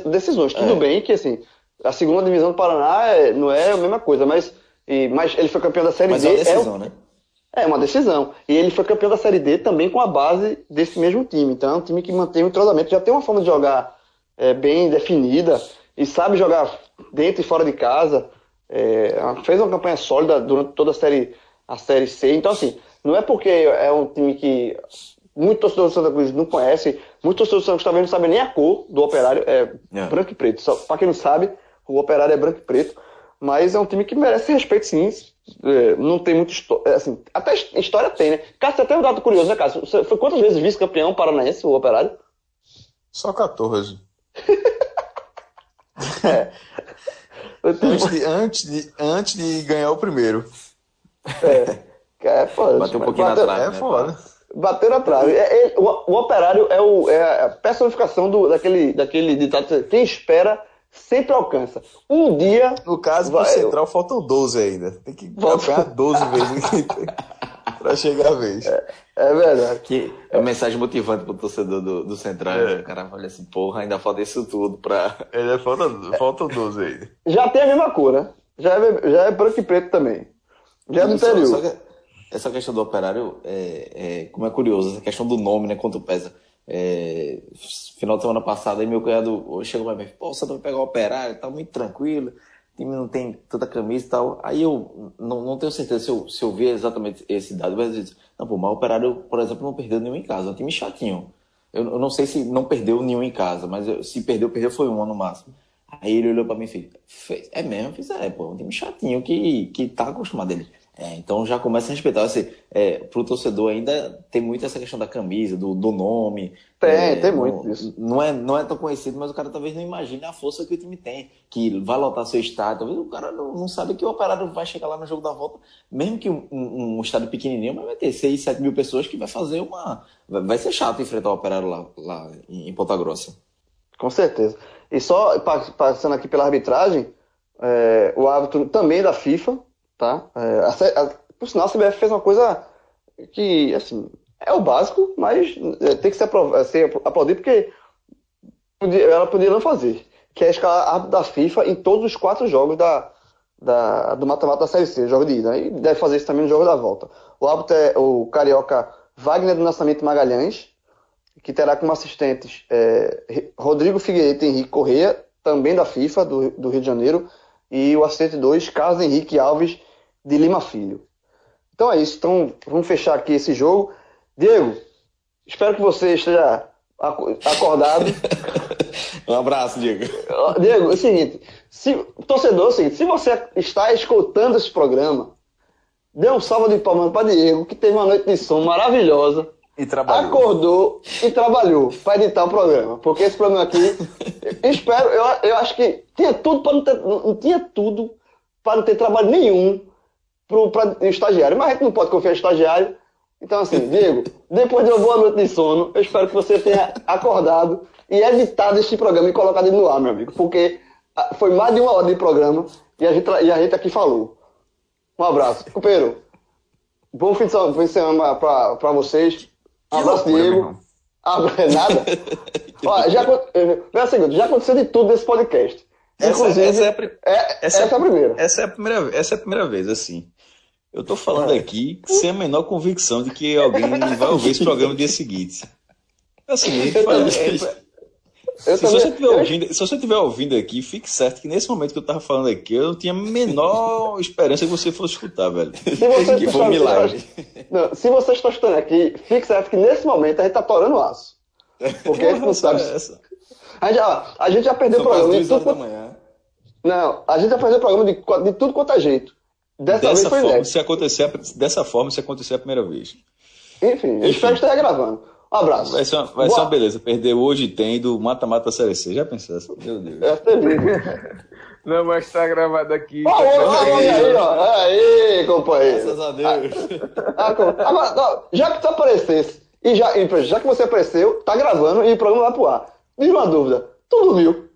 decisões. Tudo é. bem que assim, a segunda divisão do Paraná é, não é a mesma coisa, mas, e, mas ele foi campeão da Série mas D. É uma decisão, é, né? É uma decisão. E ele foi campeão da Série D também com a base desse mesmo time. Então é um time que mantém o entrosamento, já tem uma forma de jogar é, bem definida e sabe jogar dentro e fora de casa. É, fez uma campanha sólida durante toda a série, a série C. Então, assim, não é porque é um time que muito torcedor do Santa Cruz não conhece, muito torcedor do Santa Cruz talvez não sabe nem a cor do operário, é, é. branco e preto. Só, pra quem não sabe, o operário é branco e preto. Mas é um time que merece respeito, sim. É, não tem muito história. É, assim, até história tem, né? Cássio, até um dado curioso, né, Cássio? Você foi quantas vezes vice-campeão paranaense, o Operário? Só 14. [laughs] é. Antes de, antes, de, antes de ganhar o primeiro. É. É foda. Bateu um pouquinho bateu, na trave. É né, foda. Bateu na trave. É, é, o, o, operário é, o, é a personificação do, daquele, daquele ditado: quem espera sempre alcança. Um dia. No caso, vai, pro Central faltam 12 ainda. Tem que ganhar 12 vezes [laughs] para chegar a vez. É, é, verdade. Que é uma mensagem motivante pro torcedor do, do Central. É. O cara olha assim, porra, ainda falta isso tudo pra. [laughs] Ele falta, faltam 12 aí. Já tem a mesma cor, né? Já é, já é branco e preto também. Já é do interior. Só, só que essa questão do operário, é, é, como é curioso, essa questão do nome, né? Quanto pesa. É, final de semana passada, aí meu cunhado chegou pra mim, pô, você vai pegar o operário, tá muito tranquilo, o time não tem tanta camisa e tal. Aí eu não, não tenho certeza se eu, se eu ver exatamente esse dado, mas eu disse, não, pô, mas o operário, por exemplo, não perdeu nenhum em casa, é um time chatinho. Eu, eu não sei se não perdeu nenhum em casa, mas eu, se perdeu, perdeu foi um no máximo. Aí ele olhou pra mim e fez, é mesmo? Eu fiz, é, pô, é um time chatinho que, que tá acostumado. Ele, É, então já começa a respeitar. Assim, é, pro torcedor ainda tem muito essa questão da camisa, do, do nome. Tem, é, tem muito não, isso. Não é, não é tão conhecido, mas o cara talvez não imagine a força que o time tem, que vai lotar seu estádio. Talvez o cara não, não sabe que o operário vai chegar lá no jogo da volta, mesmo que um, um, um estádio pequenininho, mas vai ter 6, 7 mil pessoas que vai fazer uma. Vai ser chato enfrentar o operário lá, lá em, em Ponta Grossa. Com certeza. E só passando aqui pela arbitragem, é, o árbitro também da FIFA, tá? É, a, a, por sinal, a CBF fez uma coisa que, assim, é o básico, mas é, tem que ser, ser aplaudido porque podia, ela poderia não fazer, que é escalar árbitro da FIFA em todos os quatro jogos da, da, do mata-mata da Série C, jogo de ida. E deve fazer isso também no jogo da volta. O árbitro é o carioca Wagner do Nascimento Magalhães, que terá como assistentes é, Rodrigo Figueiredo e Henrique Correia, também da FIFA, do, do Rio de Janeiro, e o assistente 2, Carlos Henrique Alves de Lima Filho. Então é isso. Então vamos fechar aqui esse jogo. Diego, espero que você esteja acordado. [laughs] um abraço, Diego. Diego, é o seguinte, se, torcedor, é o seguinte, se você está escutando esse programa, dê um salve de palmas para Diego, que teve uma noite de som maravilhosa. E trabalhou. Acordou e trabalhou para editar o programa. Porque esse programa aqui, eu [laughs] espero, eu, eu acho que tinha tudo para não ter, não tinha tudo para não ter trabalho nenhum para o estagiário. Mas a gente não pode confiar no estagiário. Então, assim, [laughs] Diego, depois de uma boa noite de sono, eu espero que você tenha acordado e editado este programa e colocado ele no ar, meu amigo. Porque ah, foi mais de uma hora de programa e a gente, e a gente aqui falou. Um abraço. Companheiro, bom fim de semana para vocês. Um abraço, Diego. Ah, nada? [laughs] Ó, já, é, seguinte, já aconteceu de tudo nesse podcast. Essa, essa, é, a, é, essa, é, a primeira. Essa é a primeira, essa é a primeira vez, assim. Eu tô falando aqui sem a menor convicção de que alguém [laughs] vai ouvir esse programa no dia seguinte. Assim, faz, é, se, se, você estiver ouvindo, se você estiver ouvindo aqui, fique certo que nesse momento que eu tava falando aqui, eu não tinha a menor [laughs] esperança que você fosse escutar, velho. Se você que foi um milagre. Não, se você está escutando aqui, fique certo que nesse momento a gente tá torando aço. Porque a gente não sabe. Essa. A gente, já, a gente já perdeu o programa. De tudo, manhã. Não, a gente já perdeu o programa de, de tudo quanto é jeito. Dessa, dessa vez foi forma, se acontecer, Dessa forma, se acontecer a primeira vez. Enfim, eu espero que esteja gravando. Um abraço. Vai ser uma, vai ser uma beleza. Perdeu hoje tem do mata-mata Série C. Já pensou assim? Meu Deus. É [laughs] Não, mas tá gravado aqui. Oh, oh, aí, aí, ó. Aí, companheiro. Graças a Deus. Ah, ah agora, não, já que tu aparecesse, e já, já que você apareceu, tá gravando e o programa vai pro ar. Me uma dúvida. Tu dormiu?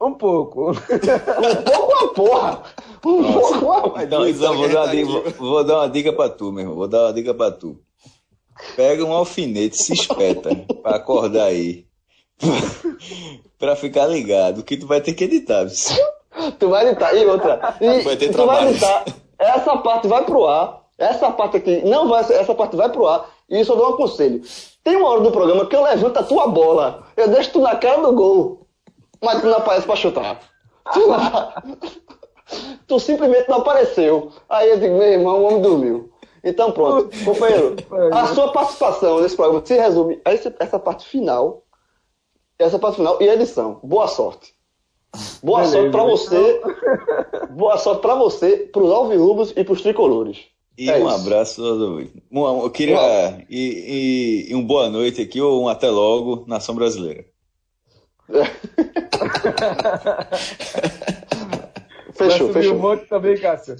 Um pouco. um pouco uma porra. Porra. vou, dar dica, vou, dar uma dica pra tu, meu irmão. Vou dar uma dica pra tu. Pega um alfinete, se espeta pra acordar aí. [laughs] pra ficar ligado, que tu vai ter que editar. Tu vai editar. E outra. E vai ter tu trabalho. vai editar. Essa parte vai pro ar. Essa parte aqui não vai Essa parte vai pro ar. E isso eu dou um conselho. Tem uma hora do programa que eu levanto a tua bola. Eu deixo tu na cara do gol. Mas tu não aparece pra chutar. Tu, não... tu simplesmente não apareceu. Aí eu digo, meu irmão, o homem dormiu. Então pronto, [laughs] companheiro, a sua participação nesse programa se resume a essa parte final, essa parte final e edição. Boa sorte. Boa Beleza, sorte para você. boa sorte para você, para os alvirrubos e para os tricolores. E é um isso. abraço. Eu queria e, e, e um boa noite aqui ou um até logo, nação brasileira. [laughs] [laughs] fechou, fechou. um monte também, Cássio.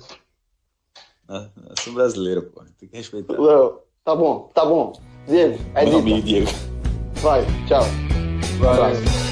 Ah, sou brasileiro, pô. Tem que respeitar. Não, tá bom, tá bom. Diego, é Meu amigo, Diego. Vai, tchau. Vai. Um abraço.